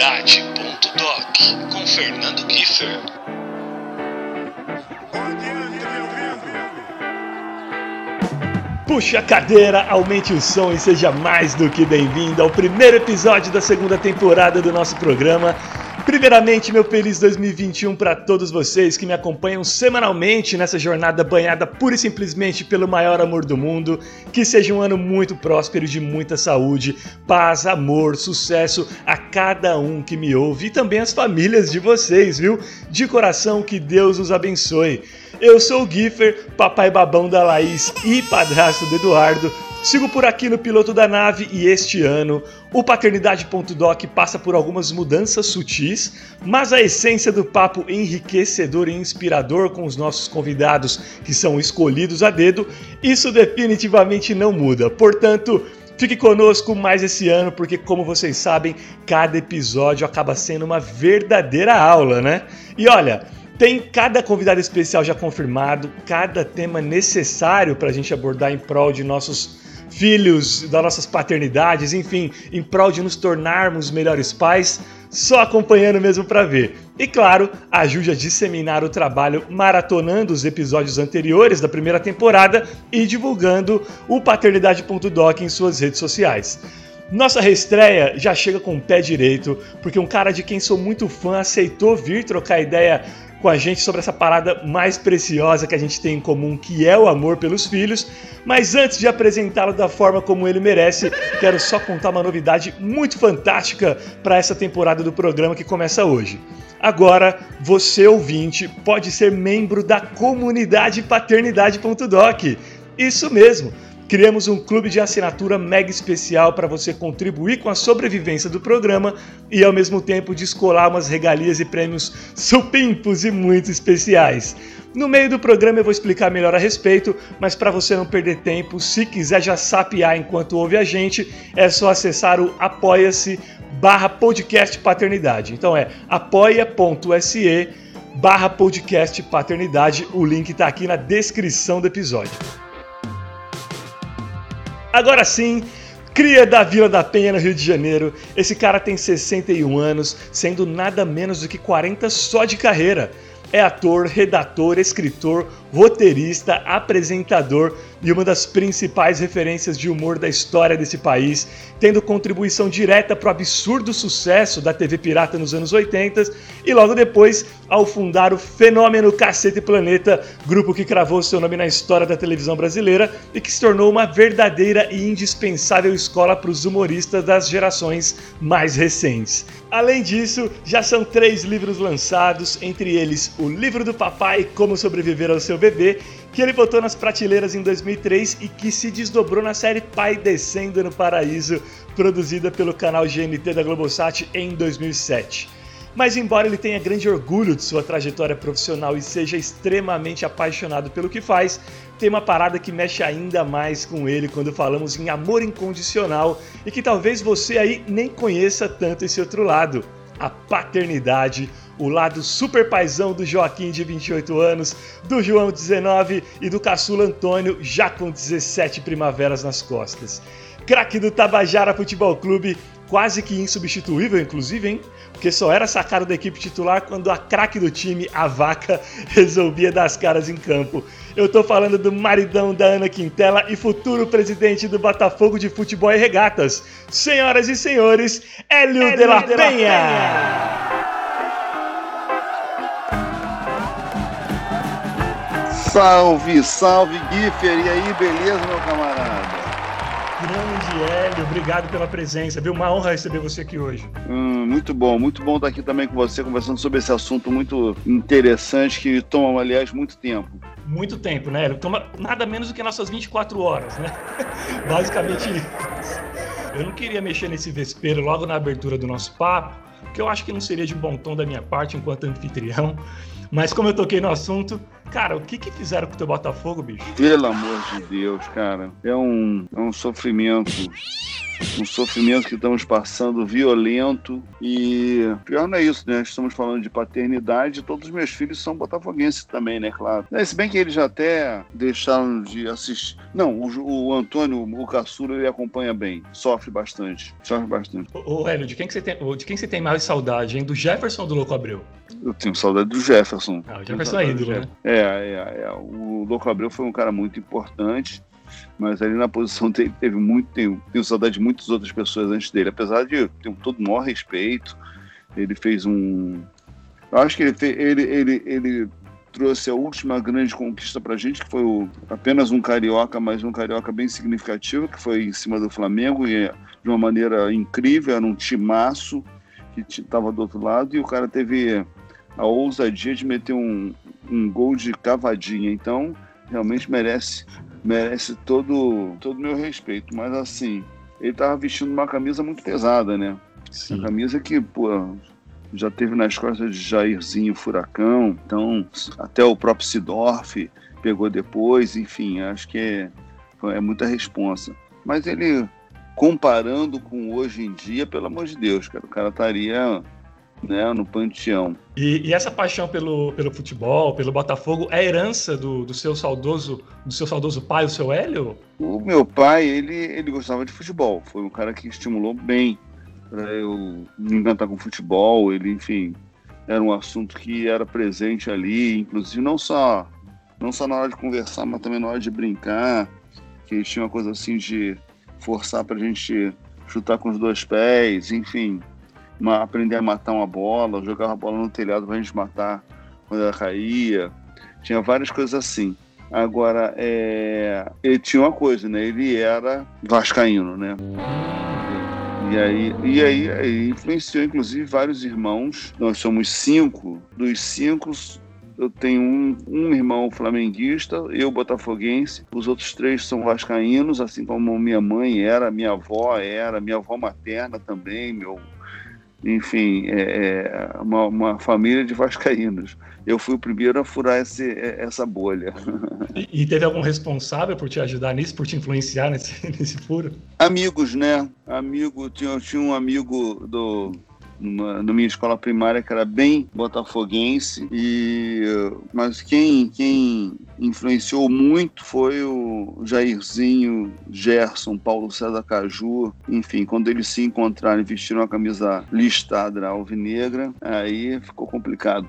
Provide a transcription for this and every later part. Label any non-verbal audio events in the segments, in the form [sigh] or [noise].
Paternidade.doc com Fernando Kiefer. Puxe a cadeira, aumente o som e seja mais do que bem-vindo ao primeiro episódio da segunda temporada do nosso programa. Primeiramente, meu feliz 2021 para todos vocês que me acompanham semanalmente nessa jornada banhada pura e simplesmente pelo maior amor do mundo. Que seja um ano muito próspero, de muita saúde, paz, amor, sucesso a cada um que me ouve e também as famílias de vocês, viu? De coração, que Deus os abençoe. Eu sou o Giffer, papai babão da Laís e padrasto do Eduardo. Sigo por aqui no piloto da nave e este ano o Paternidade.doc passa por algumas mudanças sutis, mas a essência do papo enriquecedor e inspirador com os nossos convidados que são escolhidos a dedo, isso definitivamente não muda. Portanto, Fique conosco mais esse ano, porque, como vocês sabem, cada episódio acaba sendo uma verdadeira aula, né? E olha, tem cada convidado especial já confirmado, cada tema necessário para a gente abordar em prol de nossos filhos, das nossas paternidades, enfim, em prol de nos tornarmos melhores pais, só acompanhando mesmo para ver. E claro, ajude a disseminar o trabalho maratonando os episódios anteriores da primeira temporada e divulgando o paternidade.doc em suas redes sociais. Nossa reestreia já chega com o pé direito, porque um cara de quem sou muito fã aceitou vir trocar ideia com a gente sobre essa parada mais preciosa que a gente tem em comum, que é o amor pelos filhos. Mas antes de apresentá-lo da forma como ele merece, quero só contar uma novidade muito fantástica para essa temporada do programa que começa hoje. Agora, você ouvinte pode ser membro da comunidade paternidade.doc. Isso mesmo! Criamos um clube de assinatura mega especial para você contribuir com a sobrevivência do programa e ao mesmo tempo descolar umas regalias e prêmios supimpos e muito especiais. No meio do programa eu vou explicar melhor a respeito, mas para você não perder tempo, se quiser já sapear enquanto ouve a gente, é só acessar o apoia-se barra podcast paternidade. Então é apoia.se barra podcast paternidade, o link está aqui na descrição do episódio. Agora sim, cria da Vila da Penha, no Rio de Janeiro. Esse cara tem 61 anos, sendo nada menos do que 40 só de carreira. É ator, redator, escritor, roteirista, apresentador e uma das principais referências de humor da história desse país, tendo contribuição direta para o absurdo sucesso da TV Pirata nos anos 80 e logo depois ao fundar o Fenômeno Cacete Planeta, grupo que cravou seu nome na história da televisão brasileira e que se tornou uma verdadeira e indispensável escola para os humoristas das gerações mais recentes. Além disso, já são três livros lançados, entre eles O Livro do Papai Como Sobreviver ao Seu Bebê que ele botou nas prateleiras em 2003 e que se desdobrou na série Pai Descendo no Paraíso, produzida pelo canal GNT da Globosat em 2007. Mas embora ele tenha grande orgulho de sua trajetória profissional e seja extremamente apaixonado pelo que faz, tem uma parada que mexe ainda mais com ele quando falamos em amor incondicional e que talvez você aí nem conheça tanto esse outro lado, a paternidade o lado super paizão do Joaquim de 28 anos, do João 19 e do caçula Antônio já com 17 primaveras nas costas. Craque do Tabajara Futebol Clube, quase que insubstituível, inclusive, hein? Porque só era sacado da equipe titular quando a craque do time, a vaca, [laughs] resolvia dar as caras em campo. Eu tô falando do maridão da Ana Quintela e futuro presidente do Botafogo de Futebol e Regatas. Senhoras e senhores, Hélio, Hélio de la Penha! Penha. Salve, salve, Giffer! E aí, beleza, meu camarada? Grande Hélio, obrigado pela presença, viu? Uma honra receber você aqui hoje. Hum, muito bom, muito bom estar aqui também com você, conversando sobre esse assunto muito interessante que toma, aliás, muito tempo. Muito tempo, né, Hélio? Toma nada menos do que nossas 24 horas, né? [laughs] Basicamente isso. Eu não queria mexer nesse vespeiro logo na abertura do nosso papo, porque eu acho que não seria de bom tom da minha parte enquanto anfitrião. Mas como eu toquei no assunto, cara, o que que fizeram com o teu Botafogo, bicho? Pelo amor de Deus, cara. É um, é um sofrimento um sofrimento que estamos passando violento e pior não é isso, né? Estamos falando de paternidade, todos os meus filhos são botafoguenses também, né? Claro. É, se bem que eles já até deixaram de assistir. Não, o, o Antônio, o caçula, ele acompanha bem, sofre bastante, sofre bastante. Ô, Hélio, de quem que você tem, de quem você tem mais saudade, hein? Do Jefferson ou do Louco Abreu? Eu tenho saudade do Jefferson. Ah, o Jefferson é ídolo, né? É, é, é. O Louco Abreu foi um cara muito importante mas ali na posição [laughs] dele teve muito, tenho, tenho saudade de muitas outras pessoas antes dele, apesar de ter todo o maior respeito, ele fez um, eu acho que ele, fez, ele, ele, ele trouxe a última grande conquista pra gente, que foi o, apenas um carioca, mas um carioca bem significativo, que foi em cima do Flamengo, e de uma maneira incrível, era um timaço que estava do outro lado, e o cara teve a ousadia de meter um, um gol de cavadinha, então realmente merece merece todo todo meu respeito. Mas assim, ele tava vestindo uma camisa muito pesada, né? Sim. Uma camisa que, pô, já teve nas costas de Jairzinho Furacão, então até o próprio Sidorf pegou depois, enfim, acho que é, é muita responsa. Mas ele, comparando com hoje em dia, pelo amor de Deus, cara, o cara estaria né, no panteão. E, e, essa paixão pelo, pelo futebol, pelo Botafogo, é herança do, do seu saudoso do seu saudoso pai, o seu Hélio? O meu pai, ele, ele gostava de futebol. Foi um cara que estimulou bem para eu me encantar com futebol. Ele, enfim, era um assunto que era presente ali, inclusive não só não só na hora de conversar, mas também na hora de brincar. Que tinha uma coisa assim de forçar para a gente chutar com os dois pés, enfim uma, aprender a matar uma bola, jogar a bola no telhado para a gente matar quando ela caía. Tinha várias coisas assim. Agora, é... ele tinha uma coisa, né? Ele era vascaíno, né? E aí, e aí, aí influenciou, inclusive, vários irmãos. Nós somos cinco. Dos cinco, eu tenho um, um, irmão flamenguista, eu botafoguense, os outros três são vascaínos, assim como minha mãe era, minha avó era, minha avó materna também, meu enfim, é, é, uma, uma, família de vascaínos. Eu fui o primeiro a furar esse, é, essa bolha. E, e, teve algum responsável por te ajudar nisso, por te influenciar nesse, [laughs] nesse furo? Amigos, né? Amigo, tinha, tinha um amigo do, numa, minha escola primária que era bem botafoguense e mas quem quem influenciou muito foi o Jairzinho, Gerson, Paulo César Caju, enfim, quando eles se encontraram e vestiram a camisa listrada alvinegra, aí ficou complicado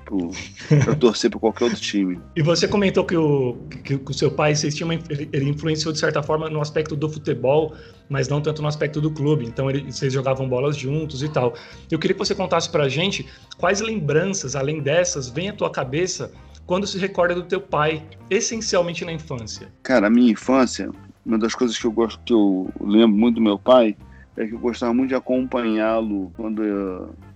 para torcer para qualquer outro time. [laughs] E você comentou que o, que, que o seu pai, vocês tinham, ele influenciou de certa forma no aspecto do futebol, mas não tanto no aspecto do clube. Então ele, vocês jogavam bolas juntos e tal. Eu queria que você contasse pra gente quais lembranças, além dessas, vem à tua cabeça quando se recorda do teu pai, essencialmente na infância. Cara, a minha infância, uma das coisas que eu gosto, que eu lembro muito do meu pai, é que eu gostava muito de acompanhá-lo quando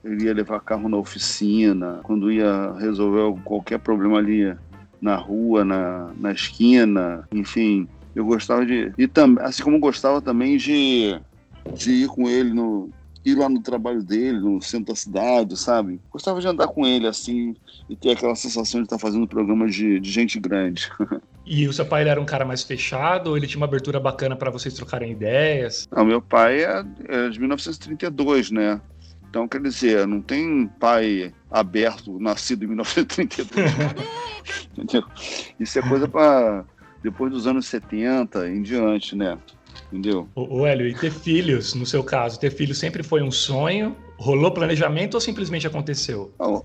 ele ia levar carro na oficina, quando ia resolver qualquer problema ali na rua, na, na esquina, enfim. Eu gostava de. E também, assim como gostava também de, de ir com ele no. ir lá no trabalho dele, no centro da cidade, sabe? Gostava de andar com ele assim e ter aquela sensação de estar fazendo programa de, de gente grande. [laughs] E o seu pai era um cara mais fechado ou ele tinha uma abertura bacana para vocês trocarem ideias? Não, meu pai é, é de 1932, né? Então, quer dizer, não tem pai aberto, nascido em 1932. [laughs] Entendeu? Isso é coisa para depois dos anos 70 em diante, né? Entendeu? O Hélio, e ter filhos, no seu caso, ter filhos sempre foi um sonho? Rolou planejamento ou simplesmente aconteceu? O,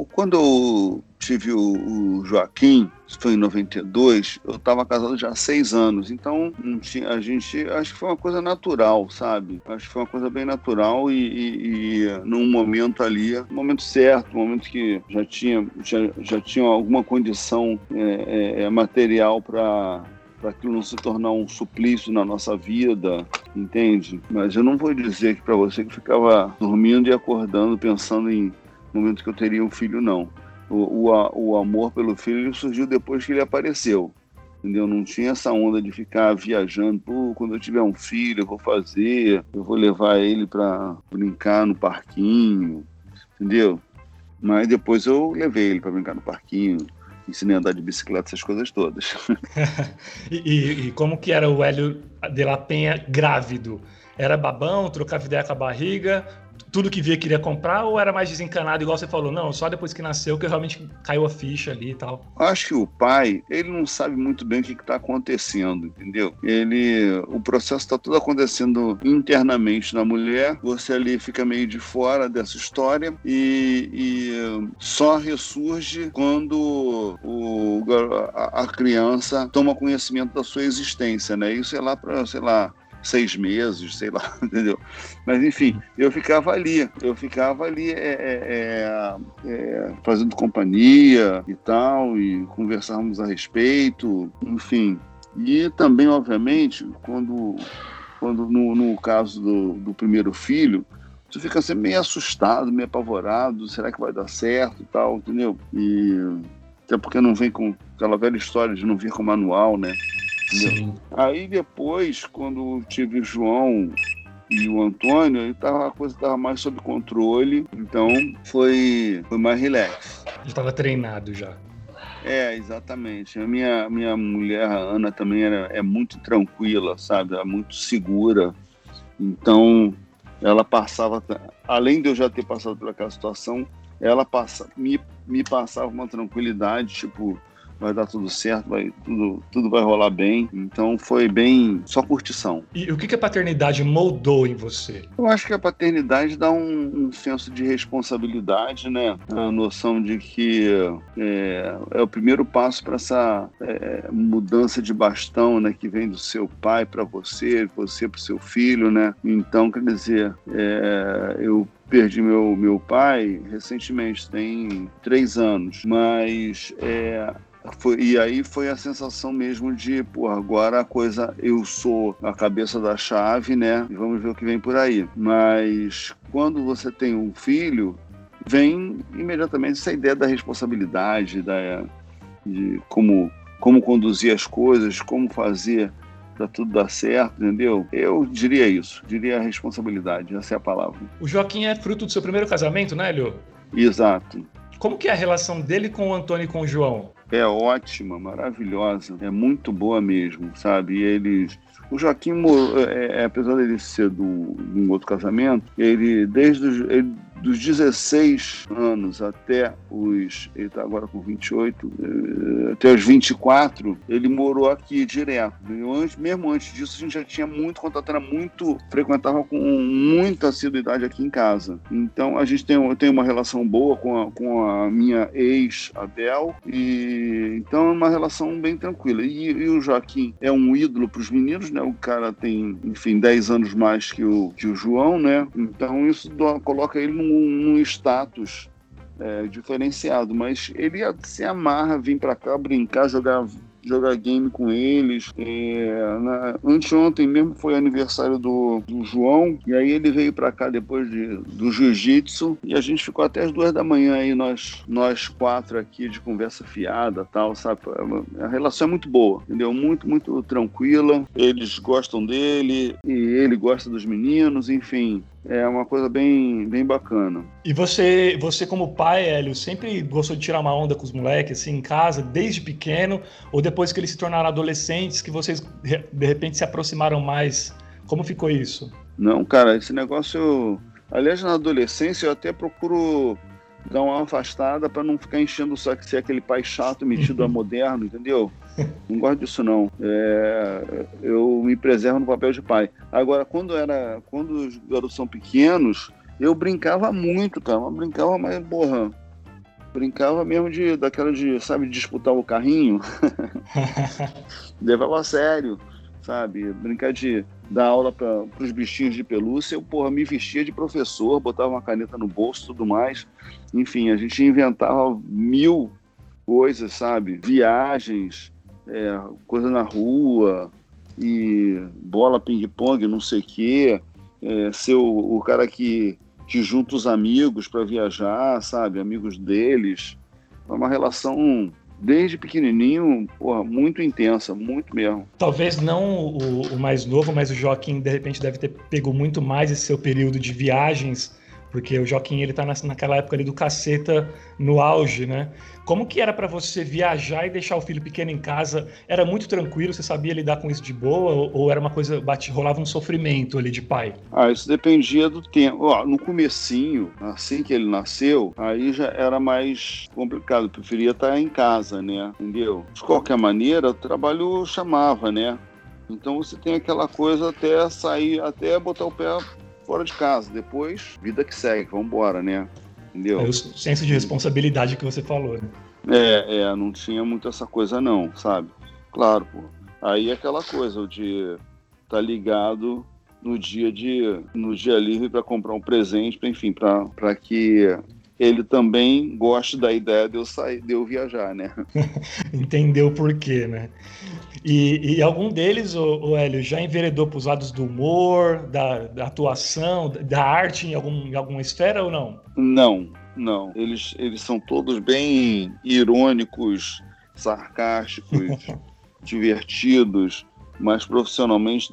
o, quando eu tive o, Joaquim, foi em 92, eu estava casado já há seis anos, então a gente, acho que foi uma coisa natural, sabe? Acho que foi uma coisa bem natural e, e, e num momento ali, no momento certo, no momento que já tinha, já, já tinha alguma condição é, é, é material para para aquilo não se tornar um suplício na nossa vida, entende? Mas eu não vou dizer que para você que ficava dormindo e acordando pensando em momento que eu teria um filho, não. O, o, o amor pelo filho surgiu depois que ele apareceu. Entendeu? Não tinha essa onda de ficar viajando, pô, quando eu tiver um filho, eu vou fazer, eu vou levar ele para brincar no parquinho, entendeu? Mas depois eu levei ele para brincar no parquinho, ensinei a andar de bicicleta, essas coisas todas. [laughs] e, e, como que era o Hélio de la Penha grávido? era babão, trocava ideia com a barriga, tudo que via queria comprar ou era mais desencanado, igual você falou? Não, só depois que nasceu que realmente caiu a ficha ali e tal. Acho que o pai, ele não sabe muito bem o que está acontecendo, entendeu? Ele, o processo está tudo acontecendo internamente na mulher, você ali fica meio de fora dessa história e, e só ressurge quando o, a, a criança toma conhecimento da sua existência, né? Isso é lá para, sei lá, seis meses, sei lá, [laughs] entendeu? Mas enfim, eu ficava ali, eu ficava ali é, é, é, é, fazendo companhia e tal, e conversávamos a respeito, enfim. E também, obviamente, quando, quando no, no caso do, do primeiro filho, você fica sempre meio assustado, meio apavorado, será que vai dar certo e tal, entendeu? E até porque não vem com aquela velha história de não vir com manual, né? Sim. Aí depois, quando tive o João e o Antônio, aí tava, a coisa estava mais sob controle, então foi, foi mais relax. Ele estava treinado já. É, exatamente. A minha, minha mulher, a Ana, também era, é muito tranquila, sabe? É muito segura. Então, ela passava, além de eu já ter passado por aquela situação, ela passa, me, me passava uma tranquilidade, tipo, vai dar tudo certo, vai, tudo, tudo vai rolar bem. Então foi bem só curtição. E o que, que a paternidade moldou em você? Eu acho que a paternidade dá um, um senso de responsabilidade, né? A noção de que é, é o primeiro passo para essa é, mudança de bastão, né? Que vem do seu pai para você, você para o seu filho, né? Então, quer dizer, é, eu perdi meu, meu pai recentemente, tem três anos, mas é, foi, e aí foi a sensação mesmo de, pô, agora a coisa, eu sou a cabeça da chave, né? E vamos ver o que vem por aí. Mas quando você tem um filho, vem imediatamente essa ideia da responsabilidade, da, de como, como conduzir as coisas, como fazer para tudo dar certo, entendeu? Eu diria isso, diria a responsabilidade, essa é a palavra. O Joaquim é fruto do seu primeiro casamento, né, Elio? Exato. Como que é a relação dele com o Antônio e com o João? É ótima, maravilhosa, é muito boa mesmo, sabe? E eles o Joaquim, é, é, apesar dele ser do, de um outro casamento, ele desde ele, dos 16 anos até os. Ele está agora com 28, eh, até os 24, ele morou aqui direto. Antes, mesmo antes disso, a gente já tinha muito contato, era muito. frequentava com muita assiduidade aqui em casa. Então a gente tem, tem uma relação boa com a, com a minha ex, Adel, e então é uma relação bem tranquila. E, e o Joaquim é um ídolo para os meninos, né? O cara tem, enfim, 10 anos mais que o, que o João, né? Então isso coloca ele num num, status é, diferenciado, mas ele se amarra, vir para cá brincar, jogar jogar game com eles. É, na, anteontem mesmo foi aniversário do, do, João, e aí ele veio para cá depois de, do jiu-jitsu, e a gente ficou até as duas da manhã aí, nós, nós quatro aqui de conversa fiada tal, sabe? É a relação é muito boa, entendeu? Muito, muito tranquila. Eles gostam dele, e ele gosta dos meninos, enfim é uma coisa bem, bem bacana. E você, você como pai, Hélio, sempre gostou de tirar uma onda com os moleques, assim, em casa, desde pequeno, ou depois que eles se tornaram adolescentes, que vocês de repente se aproximaram mais? Como ficou isso? Não, cara, esse negócio. Aliás, na adolescência eu até procuro dar uma afastada para não ficar enchendo o saco ser aquele pai chato metido a [laughs] moderno, entendeu? [laughs] Não gosto disso não. É, eu me preservo no papel de pai. Agora, quando era, quando os garotos são pequenos, eu brincava muito, cara. Eu brincava, mas porra, brincava mesmo de daquela de, sabe, disputar o carrinho. [laughs] Levava a sério, sabe? Brincar de dar aula para os bichinhos de pelúcia, eu, porra, me vestia de professor, botava uma caneta no bolso tudo mais. Enfim, a gente inventava mil coisas, sabe? Viagens, é, coisa na rua, e bola ping-pong, não sei o quê. É, ser o, o cara que, que junta os amigos para viajar, sabe? Amigos deles. Uma relação desde pequenininho, porra, muito intensa, muito mesmo. Talvez não o, o, mais novo, mas o Joaquim, de repente, deve ter pego muito mais esse seu período de viagens porque o Joaquim ele tá naquela época ali do caceta no auge, né? Como que era para você viajar e deixar o filho pequeno em casa? Era muito tranquilo? Você sabia lidar com isso de boa? Ou, ou era uma coisa, bate, rolava um sofrimento ali de pai? Ah, isso dependia do tempo. Ó, no comecinho, assim que ele nasceu, aí já era mais complicado. Eu preferia estar em casa, né? Entendeu? De qualquer maneira, o trabalho chamava, né? Então você tem aquela coisa até sair, até botar o pé fora de casa. Depois, vida que segue, vamos embora, né? Entendeu? É o senso de responsabilidade que você falou, né? É, é, não tinha muito essa coisa não, sabe? Claro, pô. Aí é aquela coisa de estar tá ligado no dia de no dia livre para comprar um presente, pra, enfim, para que ele também goste da ideia de eu sair, de eu viajar, né? [laughs] Entendeu por quê, né? E, e algum deles, o, o Hélio, já enveredou para os lados do humor, da, da, atuação, da arte em, algum, em alguma esfera ou não? Não, não. Eles, eles são todos bem irônicos, sarcásticos, [laughs] divertidos, mas profissionalmente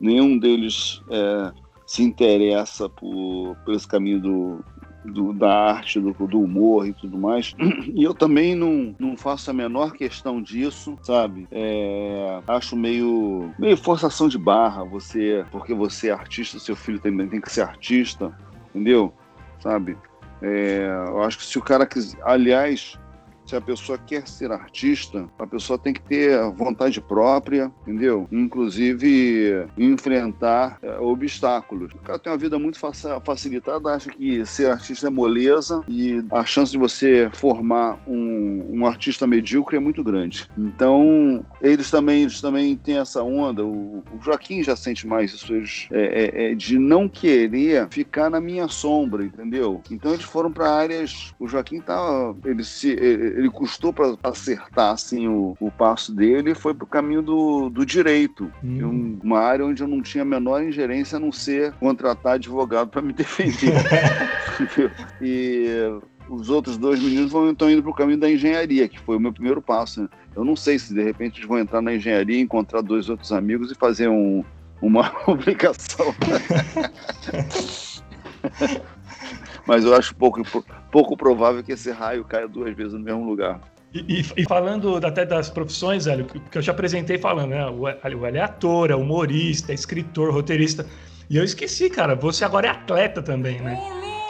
nenhum deles é, se interessa por, por esse caminho do, do, da arte, do, do, humor e tudo mais. [clears throat] E eu também não, não faço a menor questão disso, sabe? É, acho meio, meio forçação de barra você, porque você é artista, seu filho também tem que ser artista, entendeu? Sabe? É, eu acho que se o cara quiser. Aliás, se a pessoa quer ser artista, a pessoa tem que ter vontade própria, entendeu? Inclusive enfrentar é, obstáculos. O cara tem uma vida muito facilitada, acha que ser artista é moleza e a chance de você formar um, um artista medíocre é muito grande. Então, eles também, eles também têm essa onda. O, o Joaquim já sente mais isso, eles, é, é, é de não querer ficar na minha sombra, entendeu? Então, eles foram para áreas. O Joaquim tá. Ele se ele custou para acertar assim o, o passo dele foi para o caminho do, do direito, hum. uma área onde eu não tinha a menor ingerência a não ser contratar advogado para me [laughs] defender. e os outros dois meninos vão estão indo para o caminho da engenharia, que foi o meu primeiro passo. Né? Eu não sei se de repente eles vão entrar na engenharia, encontrar dois outros amigos e fazer um, uma [laughs] publicação. [laughs] Mas eu acho pouco, pouco provável que esse raio caia duas vezes no mesmo lugar. E, e, falando até das profissões, Hélio, que eu te apresentei falando, né? O Hélio é ator, é humorista, é escritor, roteirista. E eu esqueci, cara, você agora é atleta também, né?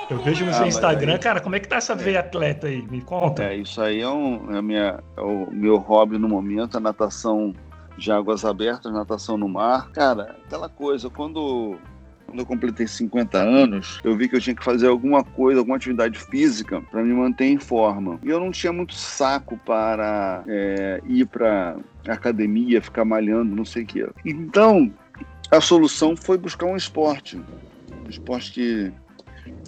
Eu vejo no ah, seu Instagram, aí... cara, como é que tá essa veia atleta aí? Me conta. É, isso aí é, um, é, minha, é o meu hobby no momento, a natação de águas abertas, natação no mar. Cara, aquela coisa, quando quando eu completei 50 anos, eu vi que eu tinha que fazer alguma coisa, alguma atividade física para me manter em forma. E eu não tinha muito saco para é, ir para academia, ficar malhando, não sei o que. Então, a solução foi buscar um esporte. Um esporte que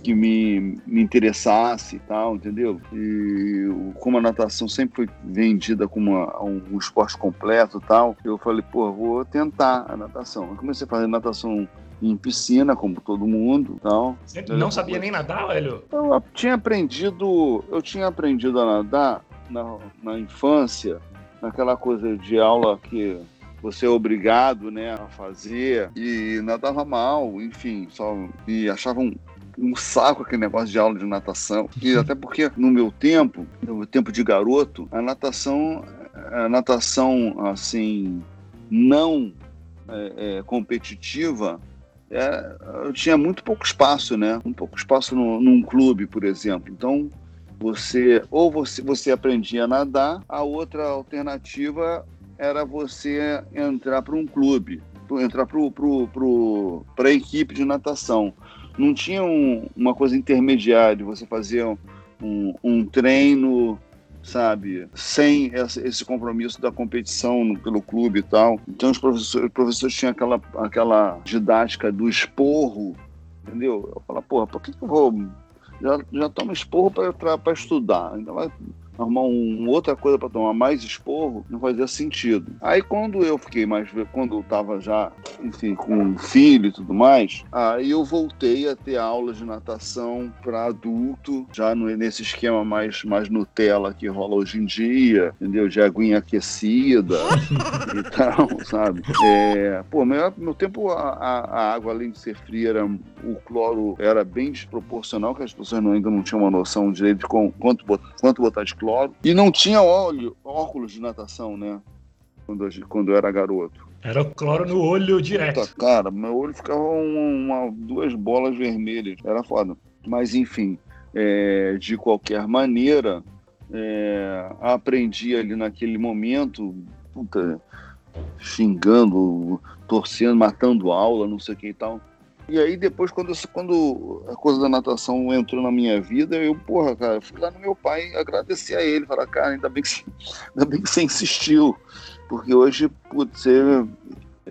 que me, me interessasse e tal, entendeu? E como a natação sempre foi vendida como uma, um, esporte completo e tal, eu falei, pô, vou tentar a natação. Eu comecei a fazer natação em piscina, como todo mundo. Então, Você não sabia nem nadar, velho? Eu tinha aprendido, eu tinha aprendido a nadar na, na infância, naquela coisa de aula que você é obrigado né, a fazer e nadava mal, enfim, só e achava um, um saco aquele negócio de aula de natação. E [laughs] até porque no meu tempo, no meu tempo de garoto, a natação, a natação assim não é, é, competitiva é, eu tinha muito pouco espaço, né? Um pouco espaço no, num clube, por exemplo. Então, você ou você, você aprendia a nadar, a outra alternativa era você entrar para um clube, entrar para a equipe de natação. Não tinha um, uma coisa intermediária, você fazia um, um treino sabe? Sem esse compromisso da competição pelo clube e tal. Então os professores, os professores tinham aquela, aquela didática do esporro, entendeu? Eu falava, porra, por que, que eu vou. Já, já tomo esporro para estudar, ainda vai arrumar um, outra coisa para tomar mais esporro, não fazia sentido. Aí quando eu fiquei mais, quando eu tava já, enfim, com um filho e tudo mais, aí eu voltei a ter aulas de natação para adulto, já no, nesse esquema mais, mais Nutella que rola hoje em dia, entendeu? De aguinha aquecida [laughs] e tal, sabe? É, pô, meu, meu tempo a, a, água, além de ser fria, era, o cloro era bem desproporcional, que as pessoas não, ainda não tinham uma noção direito de com, quanto, quanto botar de cloro. E não tinha óleo, óculos de natação, né? Quando, quando eu era garoto. Era o cloro no olho direto. Puta, cara, meu olho ficava uma, uma, duas bolas vermelhas. Era foda. Mas, enfim, é, de qualquer maneira, é, aprendi ali naquele momento, puta, xingando, torcendo, matando aula, não sei o que e tal. E aí depois, quando, quando a coisa da natação entrou na minha vida, eu, porra, cara, fui lá no meu pai agradecer a ele, falar, cara, ainda bem que, ainda bem que você insistiu, porque hoje, putz,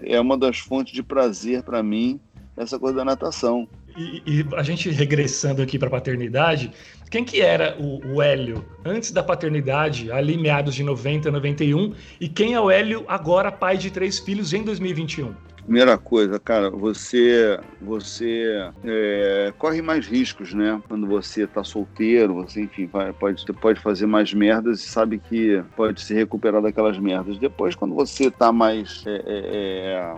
é uma das fontes de prazer para mim, essa coisa da natação. E, e, a gente regressando aqui para a paternidade, quem que era o, o, Hélio antes da paternidade, ali meados de 90, 91, e quem é o Hélio agora pai de três filhos em 2021? Primeira coisa, cara, você você é, corre mais riscos, né? Quando você tá solteiro, você, enfim, vai, pode, pode fazer mais merdas e sabe que pode se recuperar daquelas merdas. Depois, quando você tá mais é, é, é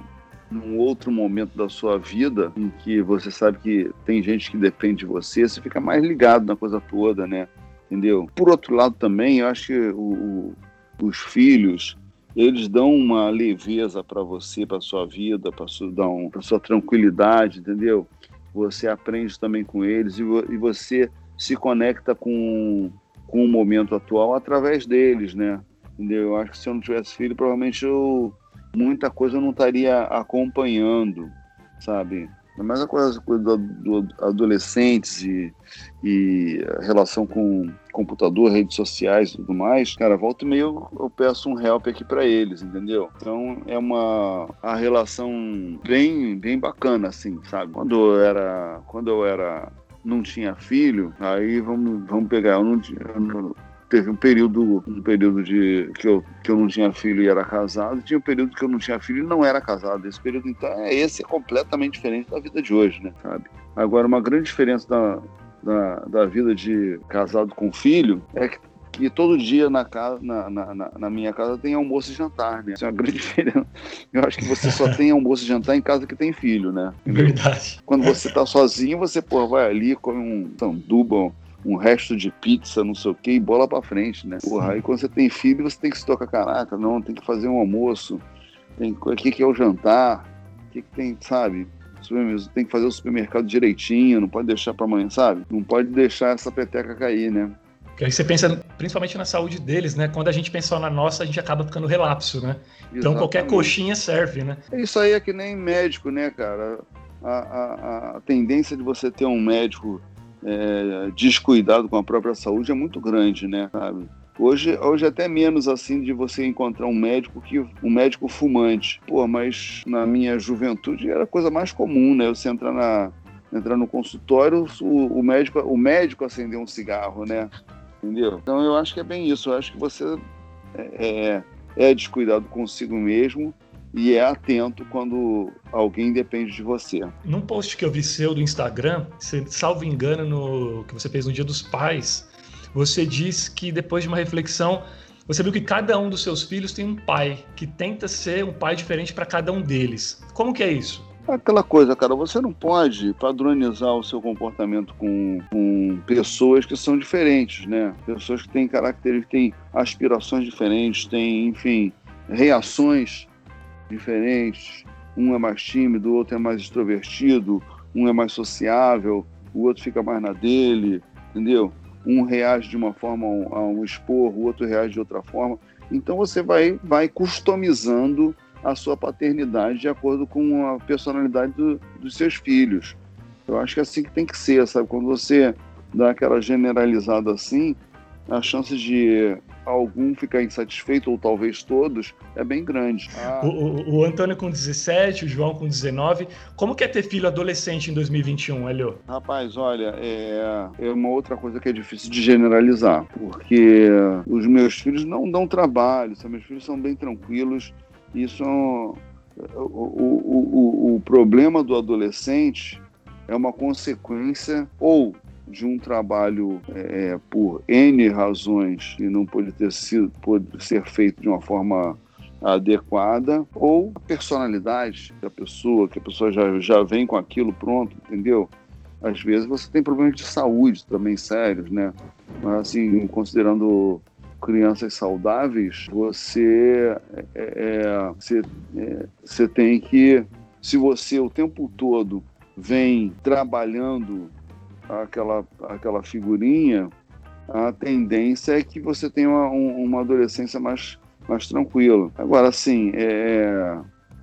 num outro momento da sua vida em que você sabe que tem gente que depende de você, você fica mais ligado na coisa toda, né? Entendeu? Por outro lado também, eu acho que o, o, os filhos eles dão uma leveza para você, para sua vida, para sua, sua tranquilidade, entendeu? Você aprende também com eles e, e você se conecta com, com o momento atual através deles, né? Entendeu? Eu acho que se eu não tivesse filho, provavelmente eu muita coisa eu não estaria acompanhando, sabe? Mas a coisa, coisa do, do adolescentes e, e relação com computador, redes sociais e tudo mais, cara, volta e meio eu peço um help aqui para eles, entendeu? Então é uma a relação bem bem bacana assim, sabe? Quando eu era quando eu era não tinha filho, aí vamos vamos pegar, eu não, eu não teve um período, um período de que eu, que eu não tinha filho e era casado, tinha um período que eu não tinha filho e não era casado. Esse período, então, é esse é completamente diferente da vida de hoje, né? Sabe? Agora, uma grande diferença da, da, da vida de casado com filho é que que todo dia na, casa, na, na, na, minha casa tem almoço e jantar, né? Isso é uma grande [laughs] diferença. Eu acho que você só tem almoço e jantar em casa que tem filho, né? Verdade. Quando você tá sozinho, você, pô, vai ali, come um sanduba, um resto de pizza, não sei o que, e bola pra frente, né? Porra, aí quando você tem filho, você tem que se tocar, caraca, não, tem que fazer um almoço, tem o que, que é o jantar, o que, que tem, sabe? Tem que fazer o supermercado direitinho, não pode deixar para amanhã, sabe? Não pode deixar essa peteca cair, né? Porque aí você pensa principalmente na saúde deles, né? Quando a gente pensa na nossa, a gente acaba ficando relapso, né? Exatamente. Então qualquer coxinha serve, né? Isso aí é que nem médico, né, cara? A, a, a tendência de você ter um médico é, descuidado com a própria saúde é muito grande, né? Sabe? Hoje, hoje até menos assim de você encontrar um médico que um médico fumante. Pô, mas na minha juventude era a coisa mais comum, né? Você entrar na entrar no consultório, o, o médico o médico acender um cigarro, né? Entendeu? Então eu acho que é bem isso. Eu acho que você é, é, é descuidado consigo mesmo e é atento quando alguém depende de você. Num post que eu vi seu do Instagram, você, salvo engano, no que você fez no Dia dos Pais, você diz que depois de uma reflexão, você viu que cada um dos seus filhos tem um pai que tenta ser um pai diferente para cada um deles. Como que é isso? Aquela coisa, cara, você não pode padronizar o seu comportamento com, com pessoas que são diferentes, né? Pessoas que têm características, têm aspirações diferentes, têm, enfim, reações diferentes. Um é mais tímido, o outro é mais extrovertido, um é mais sociável, o outro fica mais na dele, entendeu? Um reage de uma forma a um esporro, o outro reage de outra forma. Então você vai, vai customizando a sua paternidade de acordo com a personalidade do, dos seus filhos. Eu acho que é assim que tem que ser, sabe? Quando você dá aquela generalizada assim, a chance de algum ficar insatisfeito, ou talvez todos, é bem grande. Ah. O, o, o, Antônio com 17, o João com 19. Como que é ter filho adolescente em 2021, Helio? Rapaz, olha, é, é uma outra coisa que é difícil de generalizar, porque os meus filhos não dão trabalho, meus filhos são bem tranquilos, e são o, o, o, o problema do adolescente é uma consequência ou de um trabalho é, por N razões e não pode ter sido pode ser feito de uma forma adequada ou a personalidade da pessoa, que a pessoa já, já vem com aquilo pronto, entendeu? Às vezes você tem problemas de saúde também sérios, né? Mas assim, considerando crianças saudáveis, você, é, é, você, é, você tem que, se você o tempo todo vem trabalhando aquela, aquela figurinha, a tendência é que você tenha uma, uma adolescência mais, mais tranquila. Agora, assim, é,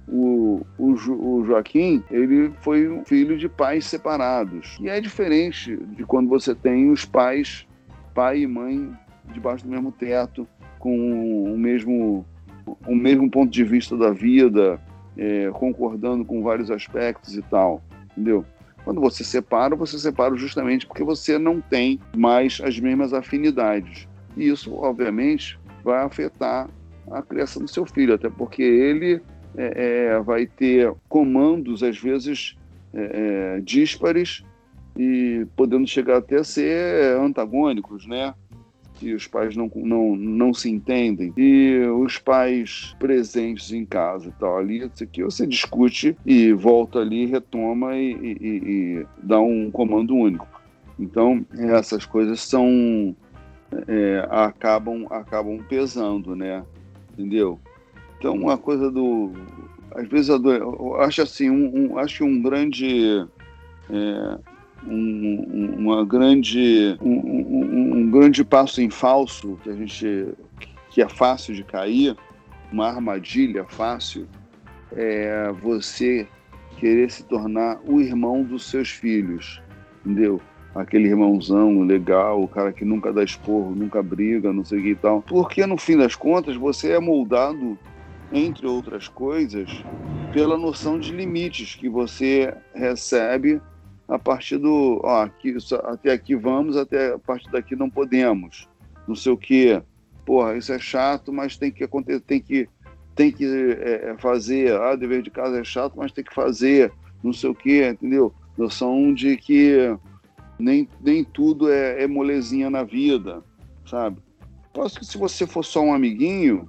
o, o, o, Joaquim, ele foi um filho de pais separados. E é diferente de quando você tem os pais, pai e mãe, debaixo do mesmo teto, com o mesmo, o mesmo ponto de vista da vida, é, concordando com vários aspectos e tal, entendeu? Quando você separa, você separa justamente porque você não tem mais as mesmas afinidades. E isso, obviamente, vai afetar a criação do seu filho, até porque ele é, é, vai ter comandos, às vezes, é, é díspares e podendo chegar até a ser antagônicos, né? Que os pais não, não, não se entendem e os pais presentes em casa e tal ali, isso aqui você discute e volta ali, retoma e, e, e dá um comando único. Então essas coisas são é, acabam acabam pesando, né? Entendeu? Então uma coisa do às vezes eu, acho assim um, um, acho um grande é, um, uma grande, um, um, grande passo em falso que a gente que é fácil de cair, uma armadilha fácil, é você querer se tornar o irmão dos seus filhos, entendeu? Aquele irmãozão legal, o cara que nunca dá esporro, nunca briga, não sei o que e tal. Porque no fim das contas você é moldado, entre outras coisas, pela noção de limites que você recebe a partir do, ó, aqui, até aqui vamos, até a partir daqui não podemos, não sei o quê. Porra, isso é chato, mas tem que acontecer, tem que, tem que é, é, fazer. Ah, dever de casa é chato, mas tem que fazer, não sei o quê, entendeu? Noção de que nem, nem tudo é, é molezinha na vida, sabe? Posso que se você for só um amiguinho,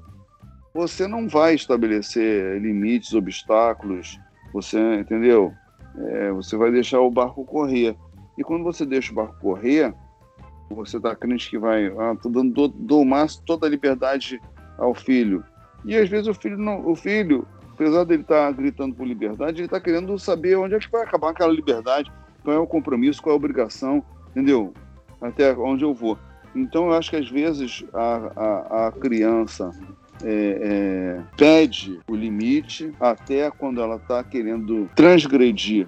você não vai estabelecer limites, obstáculos, você, entendeu? É, você vai deixar o barco correr. E quando você deixa o barco correr, você está crente que vai, ah, tô dando do, máximo toda a liberdade ao filho. E às vezes o filho, não, o filho, apesar dele estar tá gritando por liberdade, ele está querendo saber onde é que vai acabar aquela liberdade, qual é o compromisso, qual é a obrigação, entendeu? Até onde eu vou. Então eu acho que às vezes a, a, a criança é, é, pede o limite até quando ela está querendo transgredir.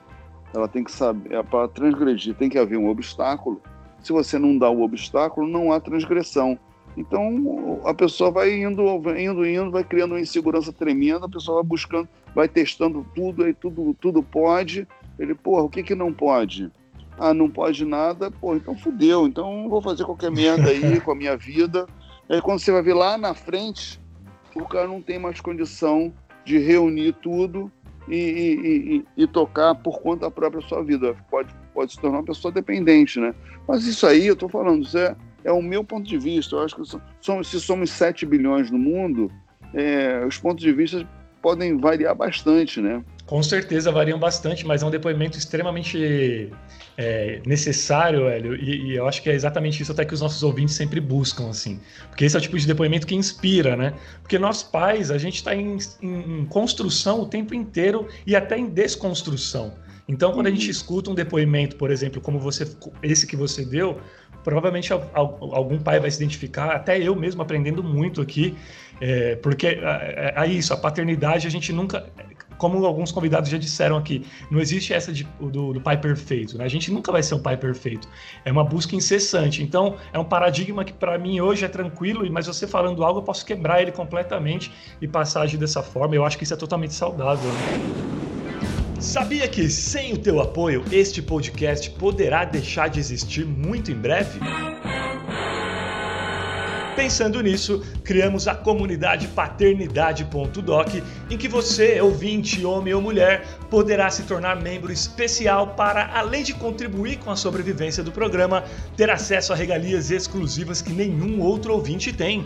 Ela tem que saber, é, para transgredir tem que haver um obstáculo. Se você não dá o obstáculo, não há transgressão. Então a pessoa vai indo, indo, indo, vai criando uma insegurança tremenda, a pessoa vai buscando, vai testando tudo, aí tudo, tudo pode. Ele, porra, o que que não pode? Ah, não pode nada, pô, então fudeu, então vou fazer qualquer merda aí [laughs] com a minha vida. Aí quando você vai ver lá na frente, o cara não tem mais condição de reunir tudo e, e, e, e tocar por conta própria sua vida. Pode, pode se tornar uma pessoa dependente, né? Mas isso aí, eu estou falando, isso é, é o meu ponto de vista. Eu acho que somos, se somos 7 bilhões no mundo, é, os pontos de vista podem variar bastante, né? Com certeza variam bastante, mas é um depoimento extremamente é, necessário, Hélio, e, e, eu acho que é exatamente isso até que os nossos ouvintes sempre buscam, assim. Porque esse é o tipo de depoimento que inspira, né? Porque nós pais, a gente está em, em, construção o tempo inteiro e até em desconstrução. Então, quando a gente uhum. escuta um depoimento, por exemplo, como você, esse que você deu, provavelmente algum pai vai se identificar, até eu mesmo aprendendo muito aqui, é, porque é, é, é, isso, a paternidade a gente nunca como alguns convidados já disseram aqui, não existe essa de, do, do, pai perfeito, né? A gente nunca vai ser um pai perfeito. É uma busca incessante. Então, é um paradigma que para mim hoje é tranquilo, mas você falando algo, eu posso quebrar ele completamente e passar a agir dessa forma. Eu acho que isso é totalmente saudável. Né? Sabia que sem o teu apoio, este podcast poderá deixar de existir muito em breve? Pensando nisso, criamos a comunidade paternidade.doc, em que você, ouvinte, homem ou mulher, poderá se tornar membro especial para, além de contribuir com a sobrevivência do programa, ter acesso a regalias exclusivas que nenhum outro ouvinte tem.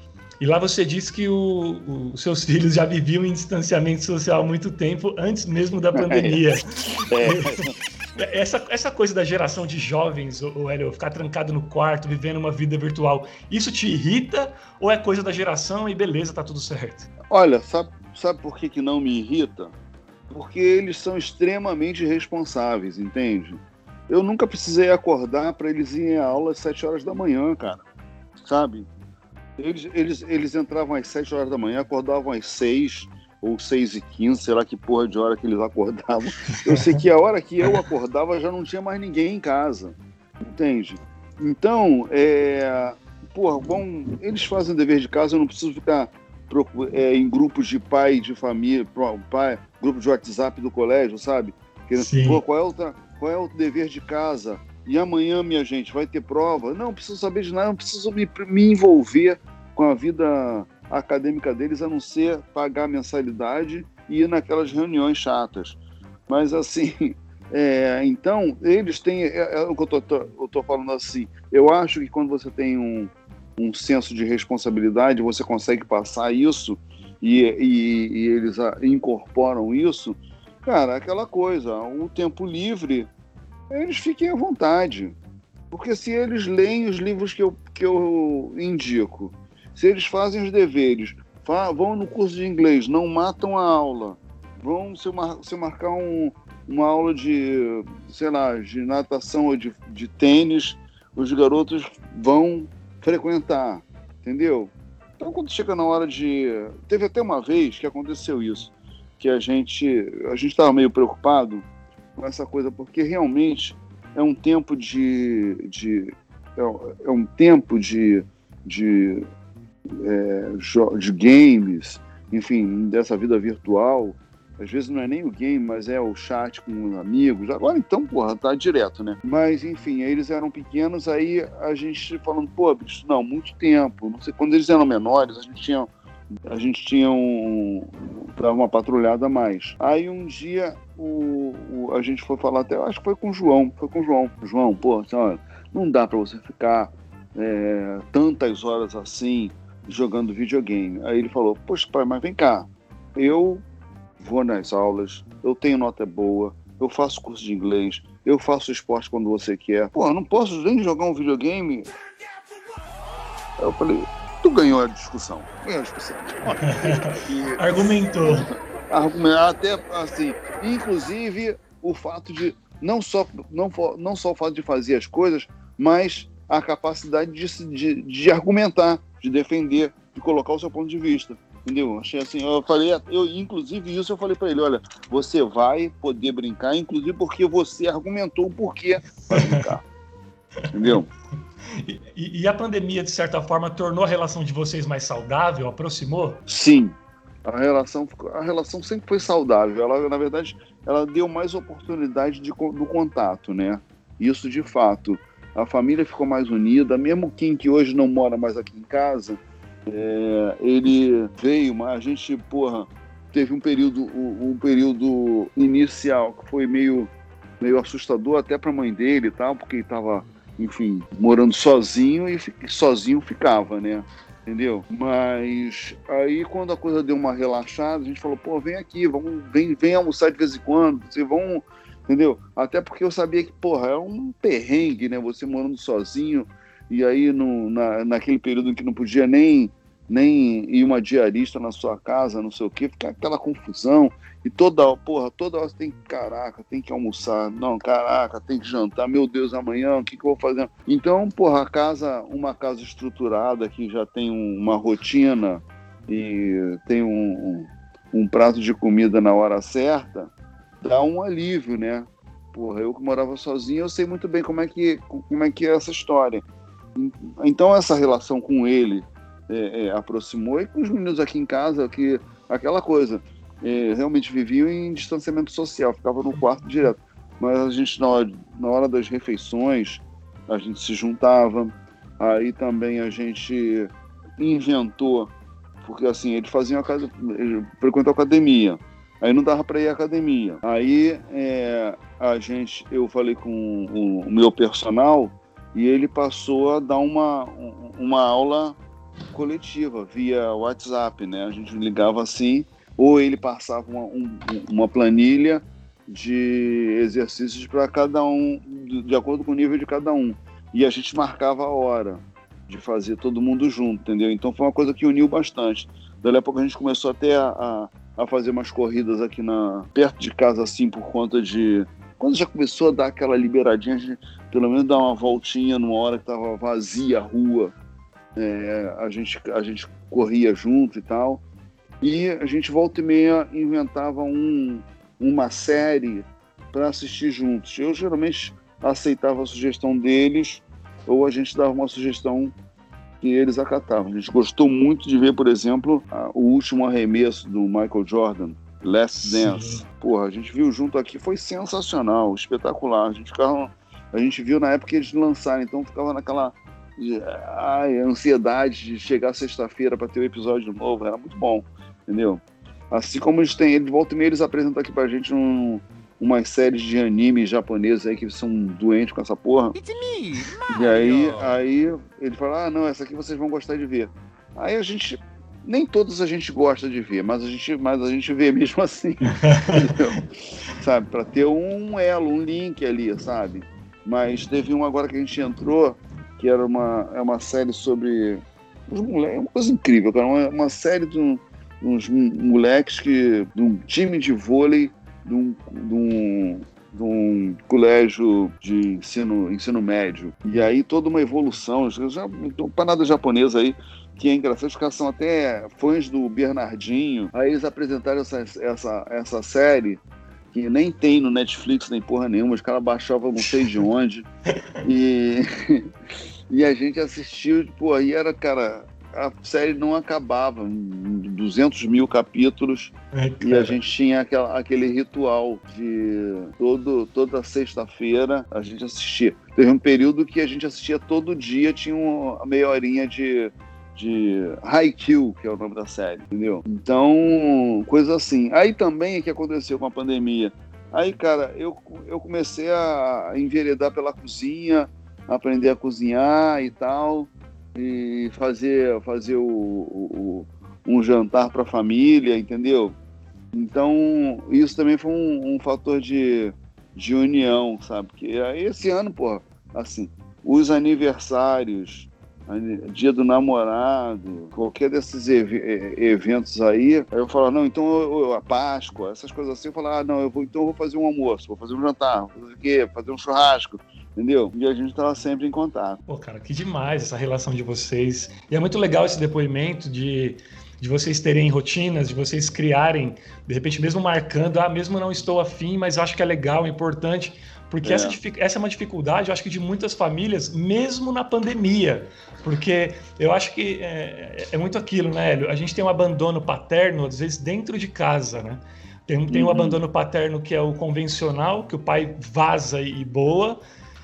e lá você disse que os seus filhos já viviam em distanciamento social há muito tempo, antes mesmo da pandemia. É. [laughs] Essa, essa coisa da geração de jovens, o Hélio, ficar trancado no quarto, vivendo uma vida virtual, isso te irrita ou é coisa da geração e beleza, tá tudo certo? Olha, sabe, sabe por que, que não me irrita? Porque eles são extremamente responsáveis, entende? Eu nunca precisei acordar para eles irem à aula às 7 horas da manhã, cara. Sabe? Eles, eles, eles entravam às 7 horas da manhã, acordavam às 6 ou 6 e 15, sei lá que porra de hora que eles acordavam. Eu sei que a hora que eu acordava já não tinha mais ninguém em casa. Entende? Então, é, porra, bom, eles fazem dever de casa, eu não preciso ficar é, em grupos de pai, de família, pai, grupo de WhatsApp do colégio, sabe? Que, pô, qual é outra qual é o dever de casa? E amanhã, minha gente, vai ter prova? Não, não preciso saber de nada, não preciso me, me envolver com a vida acadêmica deles, a não ser pagar mensalidade e ir naquelas reuniões chatas. Mas, assim, [laughs] é, então, eles têm. É, é o que eu estou falando assim. Eu acho que quando você tem um, um senso de responsabilidade, você consegue passar isso e, e, e eles incorporam isso Cara, aquela coisa, o tempo livre, eles fiquem à vontade. Porque se eles leem os livros que eu, que eu indico, se eles fazem os deveres, vão no curso de inglês, não matam a aula, vão se, mar, se marcar um, uma aula de, sei lá, de natação ou de, de tênis, os garotos vão frequentar, entendeu? Então, quando chega na hora de. Teve até uma vez que aconteceu isso que a gente a gente estava meio preocupado com essa coisa porque realmente é um tempo de, de é, é um tempo de de, é, de games enfim dessa vida virtual às vezes não é nem o game, mas é o chat com amigos. Agora então, porra, tá direto, né? Mas enfim, eles eram pequenos, aí a gente falando, pô, bicho, não, muito tempo. Não sei, quando eles eram menores, a gente tinha a gente tinha um uma patrulhada a mais. Aí um dia o, o, a gente foi falar até, acho que foi com o João, foi com o João. João, pô, assim, não dá para você ficar é, tantas horas assim jogando videogame. Aí ele falou: Poxa, pai, mas vem cá, eu vou nas aulas, eu tenho nota boa, eu faço curso de inglês, eu faço esporte quando você quer. Pô, eu não posso nem jogar um videogame. Aí eu falei: Tu ganhou a discussão. Ganhou a discussão. e, [laughs] Argumentou. [laughs] Até assim, inclusive o fato de não só, não, não só o fato de fazer as coisas, mas a capacidade de, de, de argumentar, de defender, de colocar o seu ponto de vista. Entendeu? Achei assim, eu falei, eu, inclusive isso eu falei para ele, olha, você vai poder brincar, inclusive porque você argumentou o porquê para brincar. [laughs] Entendeu? E, e, a pandemia, de certa forma, tornou a relação de vocês mais saudável, aproximou? Sim. A relação, a relação sempre foi saudável. Ela, na verdade, ela deu mais oportunidade de, do contato, né? Isso de fato. A família ficou mais unida, mesmo quem que hoje não mora mais aqui em casa, é, ele veio, mas a gente, porra, teve um período, um, período inicial que foi meio, meio assustador até para a mãe dele e tal, porque ele estava, enfim, morando sozinho e sozinho ficava, né? Entendeu? Mas aí quando a coisa deu uma relaxada, a gente falou, pô, vem aqui, vamos, vem, vem almoçar de vez em quando, vocês vão entendeu? Até porque eu sabia que, porra, é um perrengue, né? Você morando sozinho e aí no, na, naquele período que não podia nem nem ir uma diarista na sua casa, não sei o quê, fica aquela confusão. E toda, porra, toda hora você tem que, caraca, tem que almoçar. Não, caraca, tem que jantar. Meu Deus, amanhã, o que, que eu vou fazer? Então, porra, casa, uma casa estruturada que já tem uma rotina e tem um, um prato de comida na hora certa, dá um alívio, né? Porra, eu que morava sozinho, eu sei muito bem como é que, como é, que é essa história. Então essa relação com ele é, é, aproximou e com os meninos aqui em casa, que aquela coisa, é, realmente viviam em distanciamento social, ficava no quarto direto. Mas a gente, na hora, na hora das refeições, a gente se juntava, aí também a gente inventou, porque assim, eles faziam a casa, frequentam academia. Aí não dava para ir à academia. Aí é, a gente, eu falei com o, o, meu personal e ele passou a dar uma, uma aula coletiva via WhatsApp, né? A gente ligava assim, ou ele passava uma, um, uma planilha de exercícios para cada um, de acordo com o nível de cada um. E a gente marcava a hora de fazer todo mundo junto, entendeu? Então foi uma coisa que uniu bastante. Daí a pouco a gente começou até a, a a fazer umas corridas aqui na perto de casa assim por conta de quando já começou a dar aquela liberadinha, gente pelo menos dar uma voltinha numa hora que tava vazia a rua, é, a gente a gente corria junto e tal. E a gente volta e meia inventava um, uma série para assistir juntos. Eu geralmente aceitava a sugestão deles ou a gente dava uma sugestão que eles acatavam. A gente gostou muito de ver, por exemplo, a, o último arremesso do Michael Jordan, Last Dance. Sim. Porra, a gente viu junto aqui, foi sensacional, espetacular. A gente, ficava, a gente viu na época que eles lançaram, então ficava naquela ai, ansiedade de chegar sexta-feira para ter o um episódio novo, era muito bom, entendeu? Assim como eles têm, eles voltam e meia, eles apresentam aqui pra gente um, umas séries de anime japoneses aí que são doentes com essa porra. Me, e aí, aí ele fala: ah, não, essa aqui vocês vão gostar de ver. Aí a gente. Nem todos a gente gosta de ver, mas a gente, mas a gente vê mesmo [laughs] assim. sabe? Para ter um elo, um link ali, sabe? Mas teve um agora que a gente entrou, que era uma, é uma série sobre. Os moleques, é uma coisa incrível, cara. Uma, uma série de, um, de uns moleques que. de um time de vôlei de um, de um, de um colégio de ensino, ensino médio. E aí toda uma evolução, já, parada japonesa aí, que é engraçado, os caras são até fãs do Bernardinho. Aí eles apresentaram essa, essa, essa série que nem tem no Netflix nem porra nenhuma, os caras baixavam não sei de onde. [laughs] e, [laughs] e a gente assistiu, pô, aí era, cara, a série não acabava, 200 mil capítulos, é, e a gente tinha aquela, aquele ritual de todo, toda sexta-feira a gente assistia. Teve um período que a gente assistia todo dia, tinha uma meia horinha de, de Haikyuu, que é o nome da série, entendeu? Então, coisa assim. Aí também o que aconteceu com a pandemia? Aí, cara, eu, eu comecei a enveredar pela cozinha, aprender a cozinhar e tal, e fazer, fazer o, o, um jantar para a família, entendeu? Então, isso também foi um, um, fator de, de união, sabe? Porque aí esse ano, pô, assim, os aniversários, dia do namorado, qualquer desses ev eventos aí, eu falo, não, então eu, eu, a Páscoa, essas coisas assim, eu falo, ah, não, eu vou, então eu vou fazer um almoço, vou fazer um jantar, vou fazer o quê? Fazer um churrasco, entendeu? E a gente estava sempre em contato. Pô, cara, que demais essa relação de vocês. E é muito legal esse depoimento de de vocês terem rotinas, de vocês criarem, de repente mesmo marcando, ah, mesmo não estou afim, mas acho que é legal, é importante, porque é. Essa, essa é uma dificuldade, eu acho que de muitas famílias, mesmo na pandemia, porque eu acho que é, é muito aquilo, né, Hélio? A gente tem um abandono paterno, às vezes, dentro de casa, né? Tem, tem uhum. um abandono paterno que é o convencional, que o pai vaza e boa,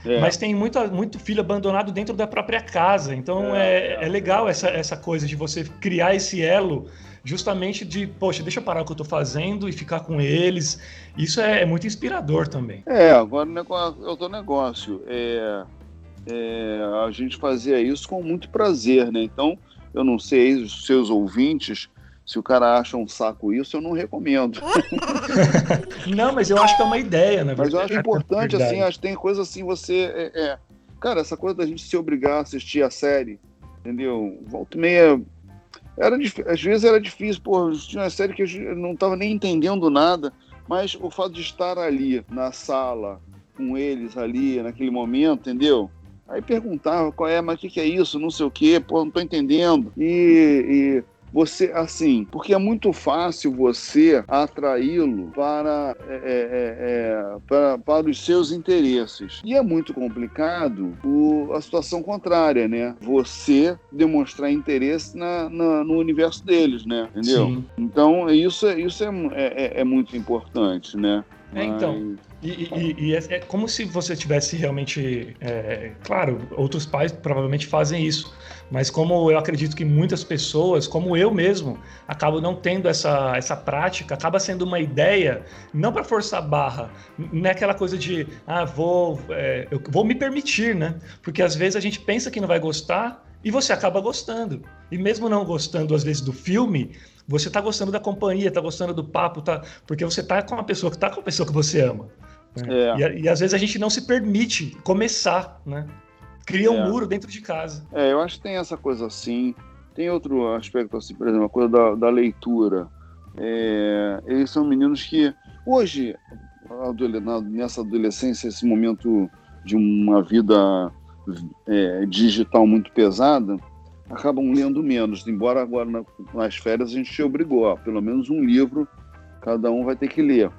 é. Mas tem muito, muito filho abandonado dentro da própria casa. Então é, é, é, legal essa, essa coisa de você criar esse elo justamente de, poxa, deixa eu parar o que eu estou fazendo e ficar com eles. Isso é, é, muito inspirador também. É, agora é outro negócio. É, é, a gente fazia isso com muito prazer, né? Então, eu não sei, os seus ouvintes se o cara acha um saco isso, eu não recomendo. [laughs] não, mas eu acho que é uma ideia, né? Mas eu acho importante, é assim, acho que tem coisa assim, você. É, é, Cara, essa coisa da gente se obrigar a assistir a série, entendeu? Volta e meia. Era, às vezes era difícil, pô, tinha uma série que eu não estava nem entendendo nada, mas o fato de estar ali na sala, com eles ali, naquele momento, entendeu? Aí perguntava qual é, mas o que, que é isso, não sei o quê, pô, não tô entendendo. E, e você assim, porque é muito fácil você atraí-lo para, é, é, é, é, para, para os seus interesses. E é muito complicado o, a situação contrária, né? Você demonstrar interesse na, na no universo deles, né? Entendeu? Sim. Então, isso, isso é, é, é muito importante, né? É, então. E, e, e é, é, como se você tivesse realmente. É, claro, outros pais provavelmente fazem isso, mas como eu acredito que muitas pessoas, como eu mesmo, acabo não tendo essa, essa prática, acaba sendo uma ideia, não para forçar barra, não é aquela coisa de, ah, vou, é, eu vou me permitir, né? Porque às vezes a gente pensa que não vai gostar e você acaba gostando. E mesmo não gostando, às vezes, do filme, você está gostando da companhia, está gostando do papo, tá, porque você está com a pessoa que está com a pessoa que você ama. Né? É. E, e, às vezes a gente não se permite começar, né? Cria um é. muro dentro de casa. É, eu acho que tem essa coisa assim. Tem outro aspecto assim, por exemplo, a coisa da, da leitura. É, eles são meninos que hoje, nessa adolescência, esse momento de uma vida é, digital muito pesada, acabam lendo menos. Embora agora nas férias a gente obrigou, ó, pelo menos um livro cada um vai ter que ler.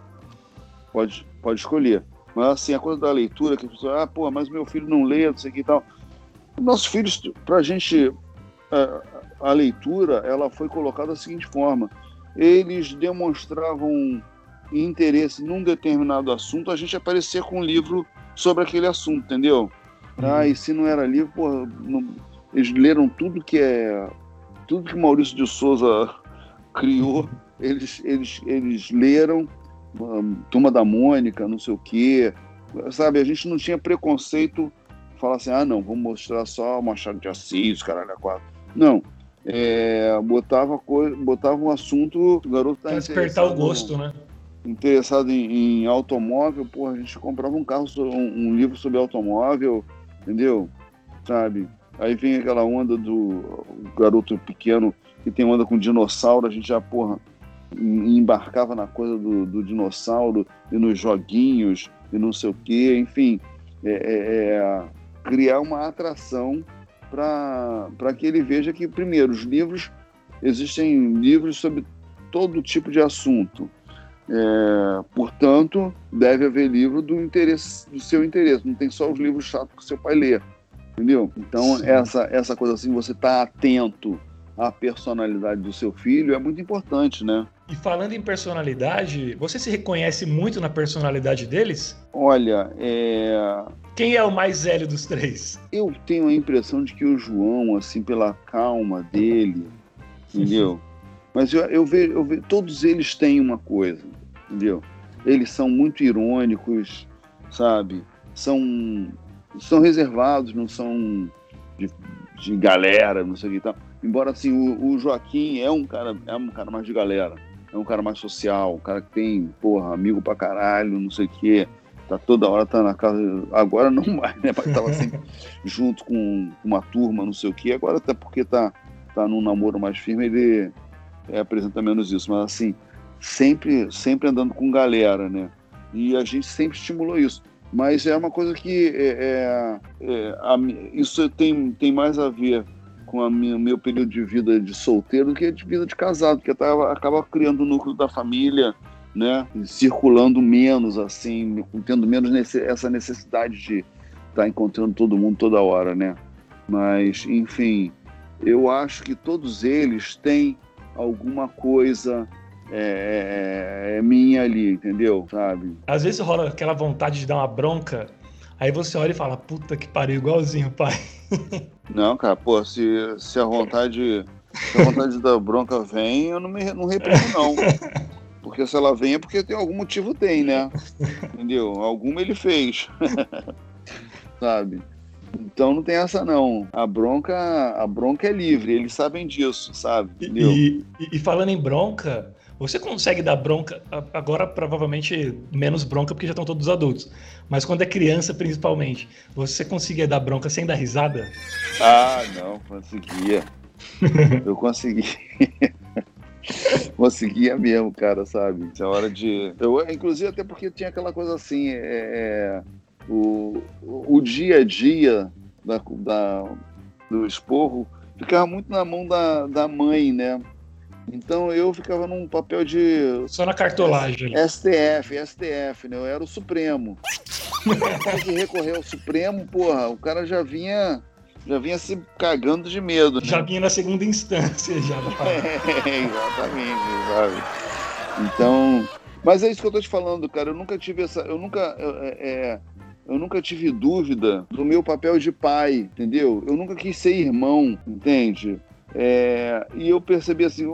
Pode, pode escolher. Mas assim, a coisa da leitura, que a pessoa, ah, pô, mas meu filho não lê, não sei o que e tal. Nossos filhos, pra gente, a, a leitura, ela foi colocada da seguinte forma: eles demonstravam interesse num determinado assunto, a gente aparecer com um livro sobre aquele assunto, entendeu? Uhum. Ah, e se não era livro, pô, não, eles leram tudo que é. Tudo que Maurício de Souza [laughs] criou, eles, eles, eles leram. Um, Turma da Mônica, não sei o quê. Sabe, a gente não tinha preconceito falar assim, ah, não, vamos mostrar só Machado de Assis, caralho, a quatro. Não. É, botava, coisa, botava um assunto, o garoto tá despertar o gosto, né? Interessado em, em, automóvel, porra, a gente comprava um carro, um, um livro sobre automóvel, entendeu? Sabe? Aí vem aquela onda do garoto pequeno que tem onda com dinossauro, a gente já, porra, embarcava na coisa do, do dinossauro e nos joguinhos e não sei o quê, enfim, é, é, é criar uma atração para que ele veja que, primeiro, os livros, existem livros sobre todo tipo de assunto. É, portanto, deve haver livro do interesse do seu interesse. Não tem só os livros chatos que seu pai lê. Entendeu? Então, essa, essa coisa assim, você tá atento à personalidade do seu filho é muito importante, né? E falando em personalidade, você se reconhece muito na personalidade deles? Olha, é... Quem é o mais velho dos três? Eu tenho a impressão de que o João, assim, pela calma dele, [laughs] entendeu? Mas eu, eu, vejo, eu vejo, todos eles têm uma coisa, entendeu? Eles são muito irônicos, sabe? São são reservados, não são de, de galera, não sei o que tal. Embora assim, o, o, Joaquim é um cara, é um cara mais de galera, é um cara mais social, um cara que tem, porra, amigo pra caralho, não sei o que. Tá toda hora tá na casa. Agora não mais, né? Mas tava sempre [laughs] junto com uma turma, não sei o que. Agora até porque tá, tá num namoro mais firme, ele é, apresenta menos isso. Mas assim, sempre, sempre andando com galera, né? E a gente sempre estimulou isso. Mas é uma coisa que é, é, é a, isso tem, tem mais a ver com o meu período de vida de solteiro do que de vida de casado, porque acaba, acaba criando o núcleo da família, né? Circulando menos, assim, tendo menos nesse, essa necessidade de estar tá encontrando todo mundo toda hora, né? Mas, enfim, eu acho que todos eles têm alguma coisa é, é, é, minha ali, entendeu? Sabe? Às vezes rola aquela vontade de dar uma bronca, aí você olha e fala, puta que pariu, igualzinho, pai. [laughs] Não, cara, pô, se, se a vontade. Se a vontade da bronca vem, eu não me não reprimo, não. Porque se ela vem é porque tem algum motivo, tem, né? Entendeu? Alguma ele fez. [laughs] sabe? Então não tem essa não. A bronca, a bronca é livre, eles sabem disso, sabe? E, e, e falando em bronca, você consegue dar bronca, agora provavelmente menos bronca porque já estão todos adultos, mas quando é criança principalmente, você conseguia dar bronca sem dar risada? Ah, não, conseguia. Eu consegui. [laughs] conseguia mesmo, cara, sabe? Tinha hora de. Eu, inclusive, até porque tinha aquela coisa assim, é, é o, o dia a dia da, da, do esporro ficava muito na mão da, da mãe, né? Então eu ficava num papel de. Só na cartolagem. STF, STF, né? Eu era o Supremo. Tinha que recorrer ao Supremo, porra, o cara já vinha. Já vinha se cagando de medo. Né? Já vinha na segunda instância, já. [laughs] é, exatamente, sabe? Então. Mas é isso que eu tô te falando, cara. Eu nunca tive essa. Eu nunca. É, é, eu nunca tive dúvida do meu papel de pai, entendeu? Eu nunca quis ser irmão, entende? É, e eu percebi assim,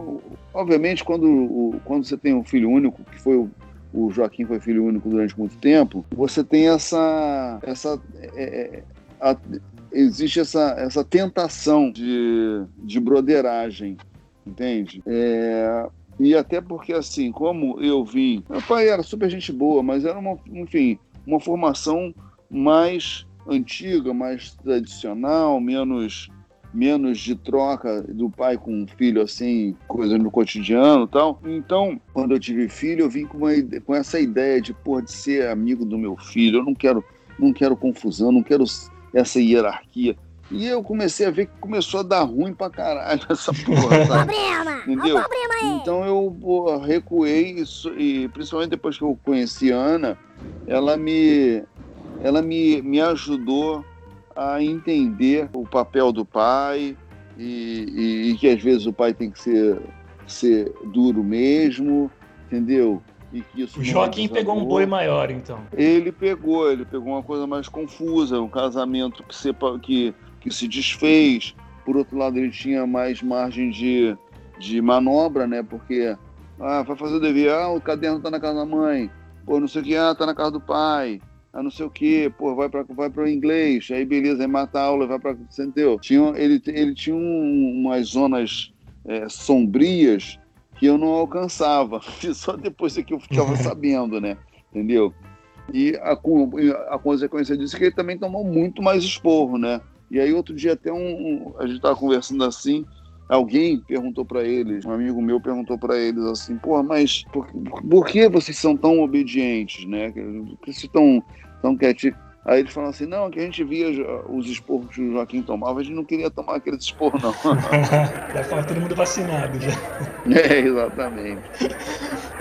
obviamente, quando, quando você tem um filho único, que foi o, o Joaquim foi filho único durante muito tempo, você tem essa. essa é, é, a, existe essa, essa tentação de, de broderagem, entende? É, e até porque, assim, como eu vim. Meu pai era super gente boa, mas era uma, enfim, uma formação mais antiga, mais tradicional, menos menos de troca do pai com o filho, assim, coisa no cotidiano e tal. Então, quando eu tive filho, eu vim com, uma, com essa ideia de, pô, de ser amigo do meu filho. Eu não quero, não quero confusão, não quero essa hierarquia. E eu comecei a ver que começou a dar ruim pra caralho [laughs] essa porra, sabe? problema! Entendeu? problema aí. Então eu pô, recuei isso, e principalmente depois que eu conheci a Ana, ela me, ela me, me ajudou a entender o papel do pai e, e, e, que às vezes o pai tem que ser, ser duro mesmo, entendeu? E que isso o Joaquim pegou um boi maior, então. Ele pegou, ele pegou uma coisa mais confusa, um casamento que se, que, que se desfez. Por outro lado, ele tinha mais margem de, de manobra, né? Porque ah, vai fazer o dever, ah, o caderno tá na casa da mãe, pô, não sei o que, ah, tá na casa do pai a não sei o que, pô, vai para vai o inglês, aí beleza, aí mata a aula, vai para. Entendeu? Tinha, ele, ele tinha um, umas zonas é, sombrias que eu não alcançava, [laughs] só depois é que eu ficava [laughs] sabendo, né? Entendeu? E a, a consequência disso é que ele também tomou muito mais esporro, né? E aí outro dia até um, um a gente tava conversando assim, alguém perguntou para eles, um amigo meu perguntou para eles assim, pô, mas por, por, que vocês são tão obedientes, né? Por que vocês estão tão quietinho. Aí eles falam assim, não, que a gente via os esporros que o Joaquim tomava, a gente não queria tomar aqueles esporros, não. [laughs] Já estava todo mundo vacinado já. [laughs] É, exatamente.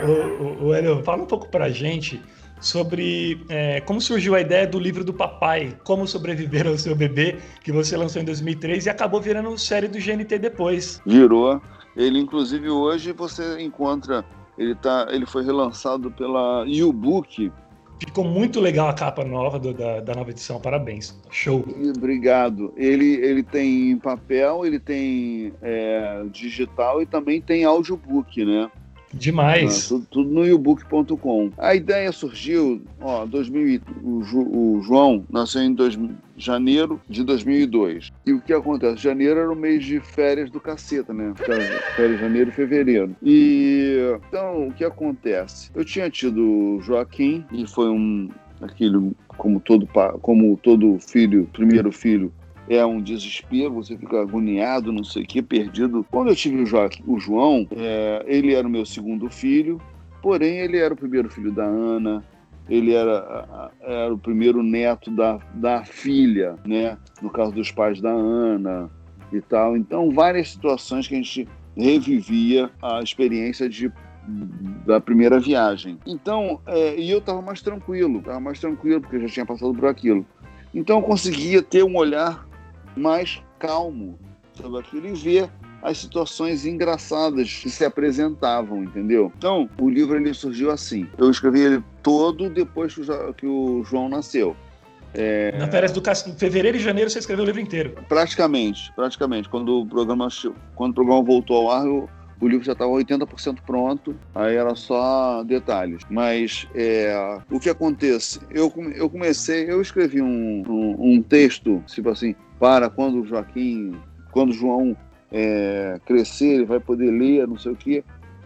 o, o, o Hélio, fala um pouco pra gente sobre é, como surgiu a ideia do livro do papai, Como Sobreviver ao Seu Bebê, que você lançou em 2003 e acabou virando série do GNT depois. Virou. Ele, inclusive, hoje você encontra, ele, tá, ele foi relançado pela U-Book, Ficou muito legal a capa nova do, da, da nova edição, parabéns. Show. Obrigado. Ele, ele tem papel, ele tem é, digital e também tem audiobook, né? Demais. Ah, tudo, tudo, no yobook.com. A ideia surgiu, ó, 2000, o, Ju, o João nasceu em dois, janeiro de 2002. E o que acontece? Janeiro era o mês de férias do caceta, né? Férias janeiro e fevereiro. E então, o que acontece? Eu tinha tido Joaquim, e foi um aquilo como todo como todo filho, primeiro filho, é um desespero, você fica agoniado, não sei o que, perdido. Quando eu tive o, jo o João, é, ele era o meu segundo filho, porém ele era o primeiro filho da Ana, ele era, era o primeiro neto da, da filha, né? No caso dos pais da Ana e tal. Então, várias situações que a gente revivia a experiência de da primeira viagem. Então, é, e eu estava mais tranquilo, estava mais tranquilo porque eu já tinha passado por aquilo. Então, eu conseguia ter um olhar mais calmo sobre aquilo e ver as situações engraçadas que se apresentavam, entendeu? Então, o livro ele surgiu assim. Eu escrevi ele todo depois que o João nasceu. É... Na férias do fevereiro e janeiro você escreveu o livro inteiro? Praticamente, praticamente. Quando o programa, quando o programa voltou ao ar, eu, o livro já estava 80% pronto, aí era só detalhes. Mas é, o que acontece? Eu, eu comecei, eu escrevi um, um, um texto, tipo assim, para quando o Joaquim, quando o João é, crescer, ele vai poder ler, não sei o quê.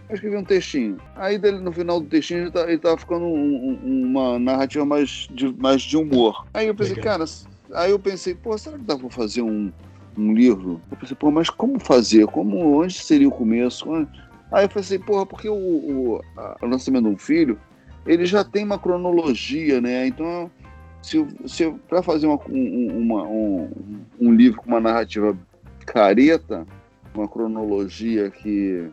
Eu escrevi um textinho. Aí no final do textinho ele, tá, ele tava ficando um, um, uma narrativa mais de, mais de humor. Aí eu pensei, Legal. cara, aí eu pensei, pô, será que dá pra fazer um, um livro? Eu pensei, pô, mas como fazer? Como, onde seria o começo? Aí eu pensei, porra, porque o, o, a, o nascimento de um filho, ele já tem uma cronologia, né? Então, se, se para fazer uma, uma, um, um livro com uma narrativa careta, uma cronologia que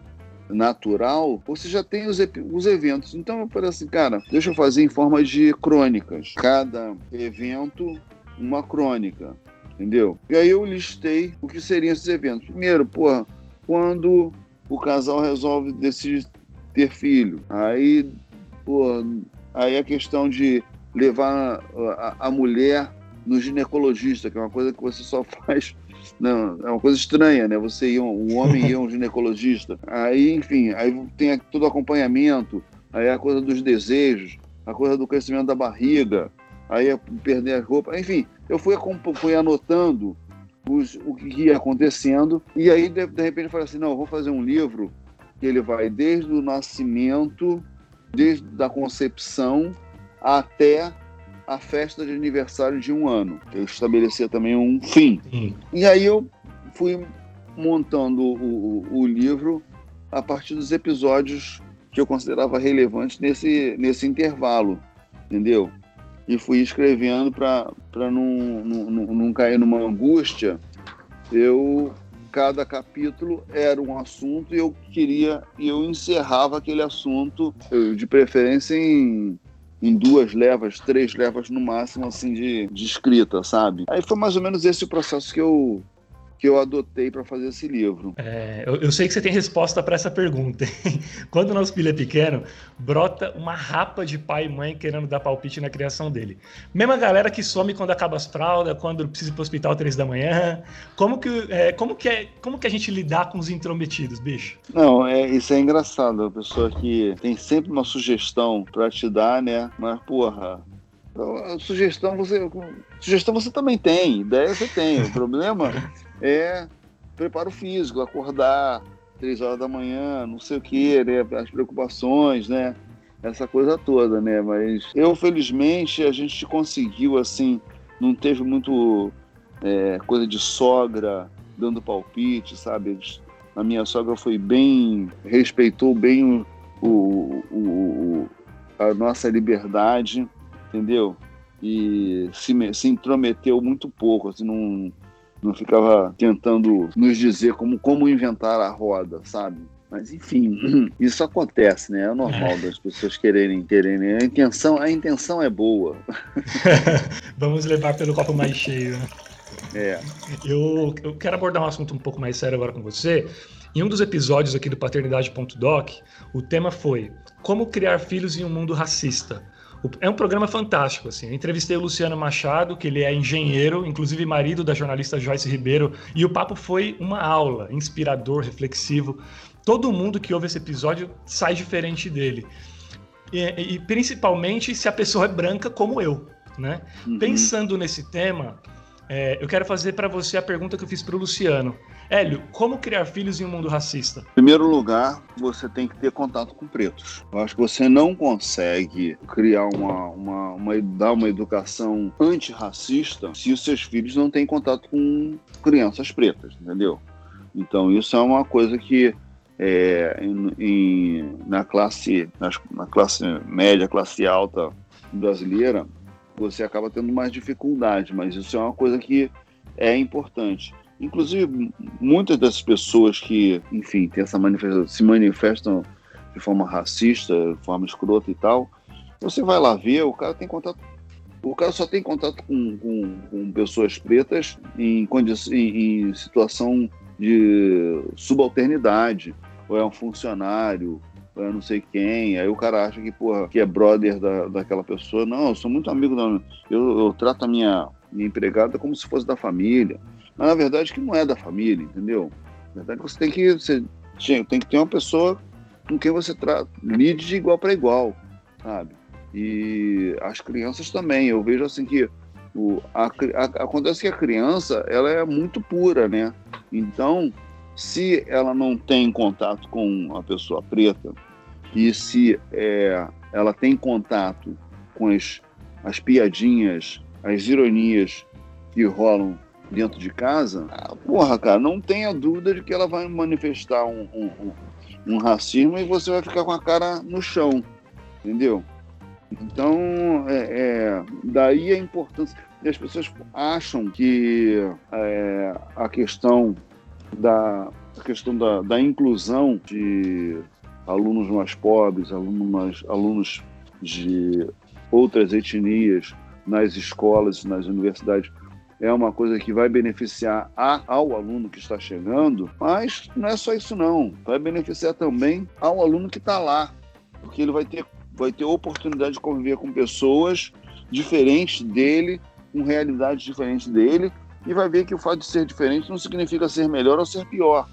natural, você já tem os, os eventos. Então eu falei assim, cara, deixa eu fazer em forma de crônicas. Cada evento, uma crônica. Entendeu? E aí eu listei o que seriam esses eventos. Primeiro, porra, quando o casal resolve decidir ter filho. Aí, porra, aí a questão de levar a, a, a mulher no ginecologista, que é uma coisa que você só [laughs] faz não, é uma coisa estranha, né? Você ir, um homem ir a um ginecologista. Aí, enfim, aí tem todo o acompanhamento, aí a coisa dos desejos, a coisa do crescimento da barriga, aí é perder a roupa. Enfim, eu fui, fui anotando os, o que ia acontecendo, e aí, de, de repente, eu falei assim: não, eu vou fazer um livro que ele vai desde o nascimento, desde a concepção até a festa de aniversário de um ano. Eu estabelecia também um fim. Sim. E aí eu fui montando o, o, o, livro a partir dos episódios que eu considerava relevantes nesse, nesse intervalo, entendeu? E fui escrevendo para não, não, não cair numa angústia. Eu cada capítulo era um assunto e eu queria e eu encerrava aquele assunto de preferência em em duas levas, três levas no máximo, assim, de, de escrita, sabe? Aí foi mais ou menos esse o processo que eu, que eu adotei para fazer esse livro? É, eu, eu, sei que você tem resposta para essa pergunta. [laughs] Quando o nosso filho é pequeno, brota uma rapa de pai e mãe querendo dar palpite na criação dele. Mesma galera que some quando acaba as fraldas, quando precisa ir para o hospital três da manhã. Como que, é, como, que é, como que a gente lidar com os intrometidos, bicho? Não, é, isso é engraçado. A pessoa que tem sempre uma sugestão para te dar, né? Mas, porra, sugestão você sugestão você também tem ideia você tem o problema é preparo físico, acordar três horas da manhã, não sei o que, né? As preocupações, né? Essa coisa toda, né? Mas eu, felizmente, a gente conseguiu, assim, não teve muito é, coisa de sogra dando palpite, sabe? A minha sogra foi bem, respeitou bem o, o, o a nossa liberdade, entendeu? E se, se intrometeu muito pouco, assim, não não ficava tentando nos dizer como, como inventar a roda, sabe? Mas enfim, [clears throat] isso acontece, né? É normal das pessoas quererem, quererem. A intenção, a intenção é boa. [laughs] Vamos levar pelo copo mais cheio. Né? É. Eu, eu quero abordar um assunto um pouco mais sério agora com você. Em um dos episódios aqui do Paternidade.doc, o tema foi Como criar filhos em um mundo racista. É um programa fantástico, assim. Eu entrevistei o Luciano Machado, que ele é engenheiro, inclusive marido da jornalista Joyce Ribeiro, e o papo foi uma aula, inspirador, reflexivo. todo mundo que ouve esse episódio sai diferente dele. E, e principalmente se a pessoa é branca como eu, né? Uhum. Pensando nesse tema, é, eu quero fazer para você a pergunta que eu fiz para o Luciano. Hélio, como criar filhos em um mundo racista? Em primeiro lugar, você tem que ter contato com pretos. Eu acho que você não consegue criar uma, uma, uma dar uma educação antirracista se os seus filhos não têm contato com crianças pretas, entendeu? Então isso é uma coisa que é, em, em, na classe na classe média, classe alta brasileira, você acaba tendo mais dificuldade, mas isso é uma coisa que é importante. Inclusive, muitas dessas pessoas que, enfim, tem essa manifestação, se manifestam de forma racista, de forma escrota e tal, você vai lá ver, o cara tem contato. O cara só tem contato com, com, com pessoas pretas em, em, em situação de subalternidade, ou é um funcionário, não sei quem, aí o cara acha que, porra, que é brother da, daquela pessoa. Não, eu sou muito amigo da. Eu, eu trato a minha, minha empregada como se fosse da família. Mas na verdade que não é da família, entendeu? Na verdade você tem que, você tem que ter uma pessoa com quem você trata, lide de igual para igual, sabe? E as crianças também, eu vejo assim que o, a, a, acontece que a criança ela é muito pura, né? Então, se ela não tem contato com a pessoa preta e se é, ela tem contato com as, as piadinhas, as ironias que rolam dentro de casa, porra, cara, não tenha dúvida de que ela vai manifestar um, um, um, racismo e você vai ficar com a cara no chão, entendeu? Então, é, é, daí a importância. E as pessoas acham que é, a questão da questão da, da inclusão de alunos mais pobres, alunos, mais, alunos de outras etnias nas escolas, nas universidades, é uma coisa que vai beneficiar a, ao aluno que está chegando, mas não é só isso não, vai beneficiar também ao aluno que está lá, porque ele vai ter, vai ter oportunidade de conviver com pessoas diferentes dele, com realidades diferentes dele, e vai ver que o fato de ser diferente não significa ser melhor ou ser pior.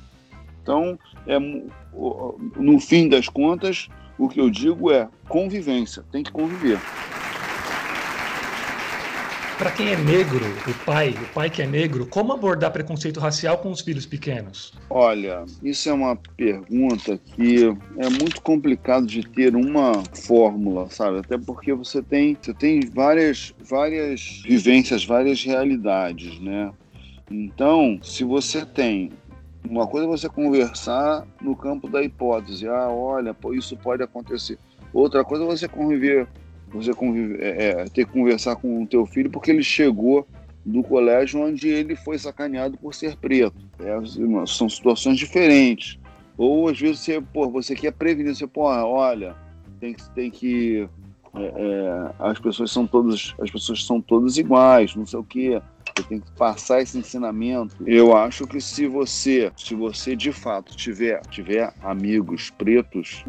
Então, é, no fim das contas, o que eu digo é convivência, tem que conviver. Para quem é negro, o pai, o pai que é negro, como abordar preconceito racial com os filhos pequenos? Olha, isso é uma pergunta que é muito complicado de ter uma fórmula, sabe? Até porque você tem, você tem várias, várias vivências, várias realidades, né? Então, se você tem uma coisa é você conversar no campo da hipótese, ah, olha, isso pode acontecer. Outra coisa é você conviver você convive, é, é, ter que conversar com o teu filho porque ele chegou do colégio onde ele foi sacaneado por ser preto. É, são situações diferentes. Ou às vezes você, pô, você quer prevenir, você, pô, olha, tem que, tem que é, é, as pessoas são todas as pessoas são todas iguais, não sei o quê. Você tem que passar esse ensinamento. Eu acho que se você, se você de fato tiver, tiver amigos pretos,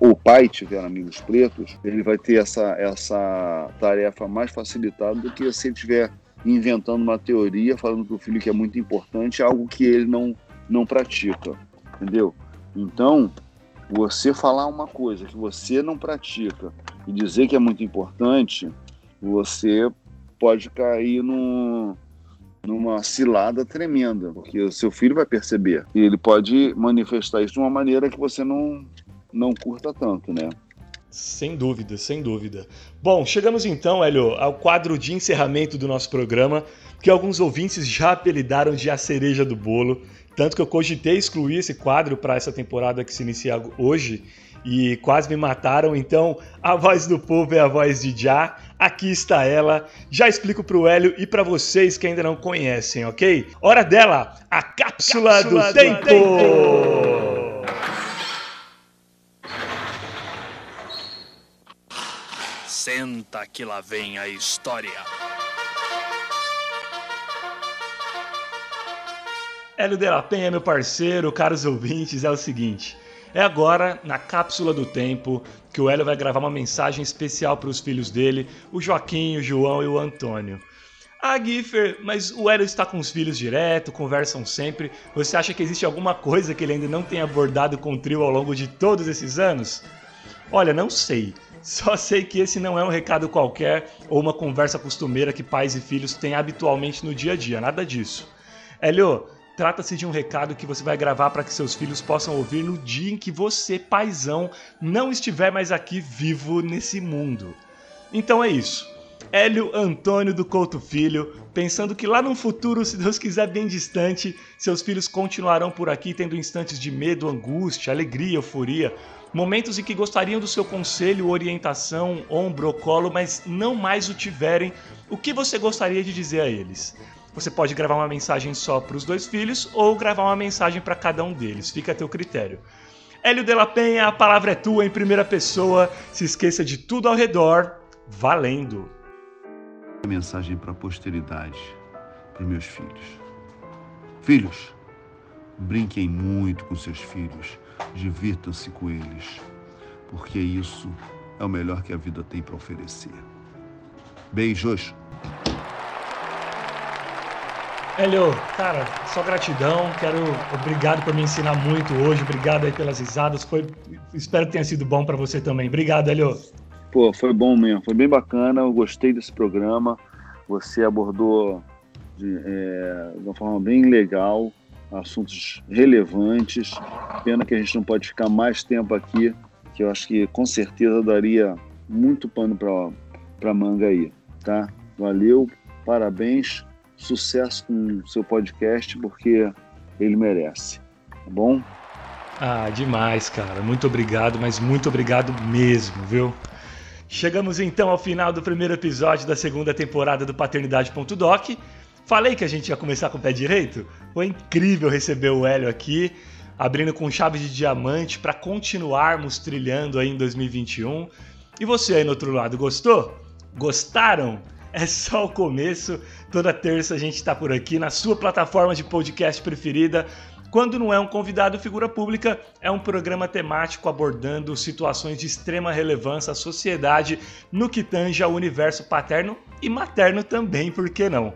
o pai tiver amigos pretos, ele vai ter essa, essa tarefa mais facilitada do que se ele tiver inventando uma teoria, falando para o filho que é muito importante, algo que ele não, não pratica, entendeu? Então, você falar uma coisa que você não pratica e dizer que é muito importante, você pode cair numa cilada tremenda, porque o seu filho vai perceber. E ele pode manifestar isso de uma maneira que você não, não curta tanto, né? Sem dúvida, sem dúvida. Bom, chegamos então, Hélio, ao quadro de encerramento do nosso programa, que alguns ouvintes já apelidaram de a cereja do bolo, tanto que eu cogitei excluir esse quadro para essa temporada que se inicia hoje, e quase me mataram. Então, a voz do povo é a voz de Já. Aqui está ela. Já explico para o Hélio e para vocês que ainda não conhecem, ok? Hora dela, a cápsula, cápsula do, do, tempo. tempo. Senta que lá vem a história. Hélio de la Penha, meu parceiro, caros ouvintes, é o seguinte. É agora, na cápsula do tempo, que o Hélio vai gravar uma mensagem especial para os filhos dele, o Joaquim, o João e o Antônio. Ah, Giffer, mas o Hélio está com os filhos direto, conversam sempre. Você acha que existe alguma coisa que ele ainda não tenha abordado com o trio ao longo de todos esses anos? Olha, não sei. Só sei que esse não é um recado qualquer ou uma conversa costumeira que pais e filhos têm habitualmente no dia a dia, nada disso. Hélio, trata-se de um recado que você vai gravar para que seus filhos possam ouvir no dia em que você, paizão, não estiver mais aqui vivo nesse mundo. Então é isso. Hélio Antônio do Couto Filho, pensando que lá no futuro, se Deus quiser bem distante, seus filhos continuarão por aqui tendo instantes de medo, angústia, alegria, euforia, momentos em que gostariam do seu conselho, orientação, ombro colo, mas não mais o tiverem, o que você gostaria de dizer a eles? Você pode gravar uma mensagem só para os dois filhos ou gravar uma mensagem para cada um deles, fica a teu critério. Hélio de la Penha, a palavra é tua em primeira pessoa, se esqueça de tudo ao redor, valendo! mensagem para a posteridade, para os meus filhos. Filhos, brinquem muito com seus filhos, divirtam-se com eles, porque isso é o melhor que a vida tem para oferecer. Beijos! Hélio, cara, só gratidão. Quero. Obrigado por me ensinar muito hoje. Obrigado aí pelas risadas. Foi, espero que tenha sido bom para você também. Obrigado, Hélio. Pô, foi bom mesmo, foi bem bacana, eu gostei desse programa. Você abordou de, é, de uma forma bem legal assuntos relevantes. Pena que a gente não pode ficar mais tempo aqui, que eu acho que com certeza daria muito pano para manga aí, tá? Valeu, parabéns, sucesso com o seu podcast, porque ele merece, tá bom? Ah, demais, cara. Muito obrigado, mas muito obrigado mesmo, viu? Chegamos então ao final do primeiro episódio da segunda temporada do Paternidade.doc. Falei que a gente ia começar com o pé direito? Foi incrível receber o Hélio aqui, abrindo com chave de diamante para continuarmos trilhando aí em 2021. E você aí no outro lado, gostou? Gostaram? É só o começo. Toda terça a gente está por aqui na sua plataforma de podcast preferida quando não é um convidado figura pública, é um programa temático abordando situações de extrema relevância à sociedade no que tange ao universo paterno e materno também, por que não?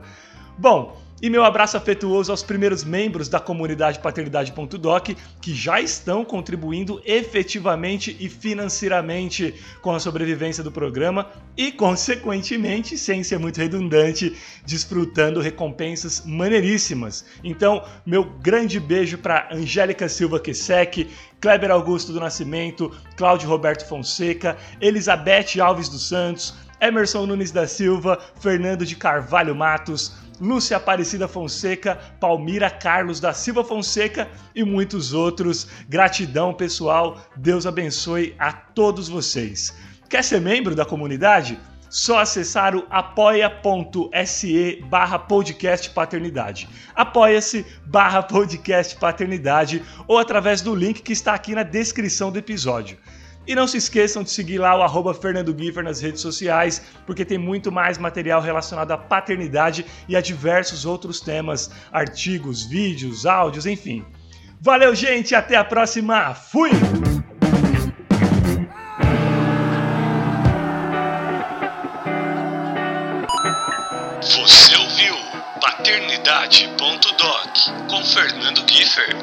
Bom, e meu abraço afetuoso aos primeiros membros da comunidade paternidade.doc que já estão contribuindo efetivamente e financeiramente com a sobrevivência do programa e, consequentemente, sem ser muito redundante, desfrutando recompensas maneiríssimas. Então, meu grande beijo para Angélica Silva Quesec, Kleber Augusto do Nascimento, Cláudio Roberto Fonseca, Elizabeth Alves dos Santos, Emerson Nunes da Silva, Fernando de Carvalho Matos, Lúcia Aparecida Fonseca, Palmira Carlos da Silva Fonseca e muitos outros. Gratidão, pessoal. Deus abençoe a todos vocês. Quer ser membro da comunidade? Só acessar o apoia.se barra podcast paternidade. Apoia-se barra podcast paternidade ou através do link que está aqui na descrição do episódio. E não se esqueçam de seguir lá o arroba Fernando Giffer nas redes sociais, porque tem muito mais material relacionado à paternidade e a diversos outros temas, artigos, vídeos, áudios, enfim. Valeu, gente, até a próxima. Fui! Você ouviu Paternidade.doc com Fernando Giffer.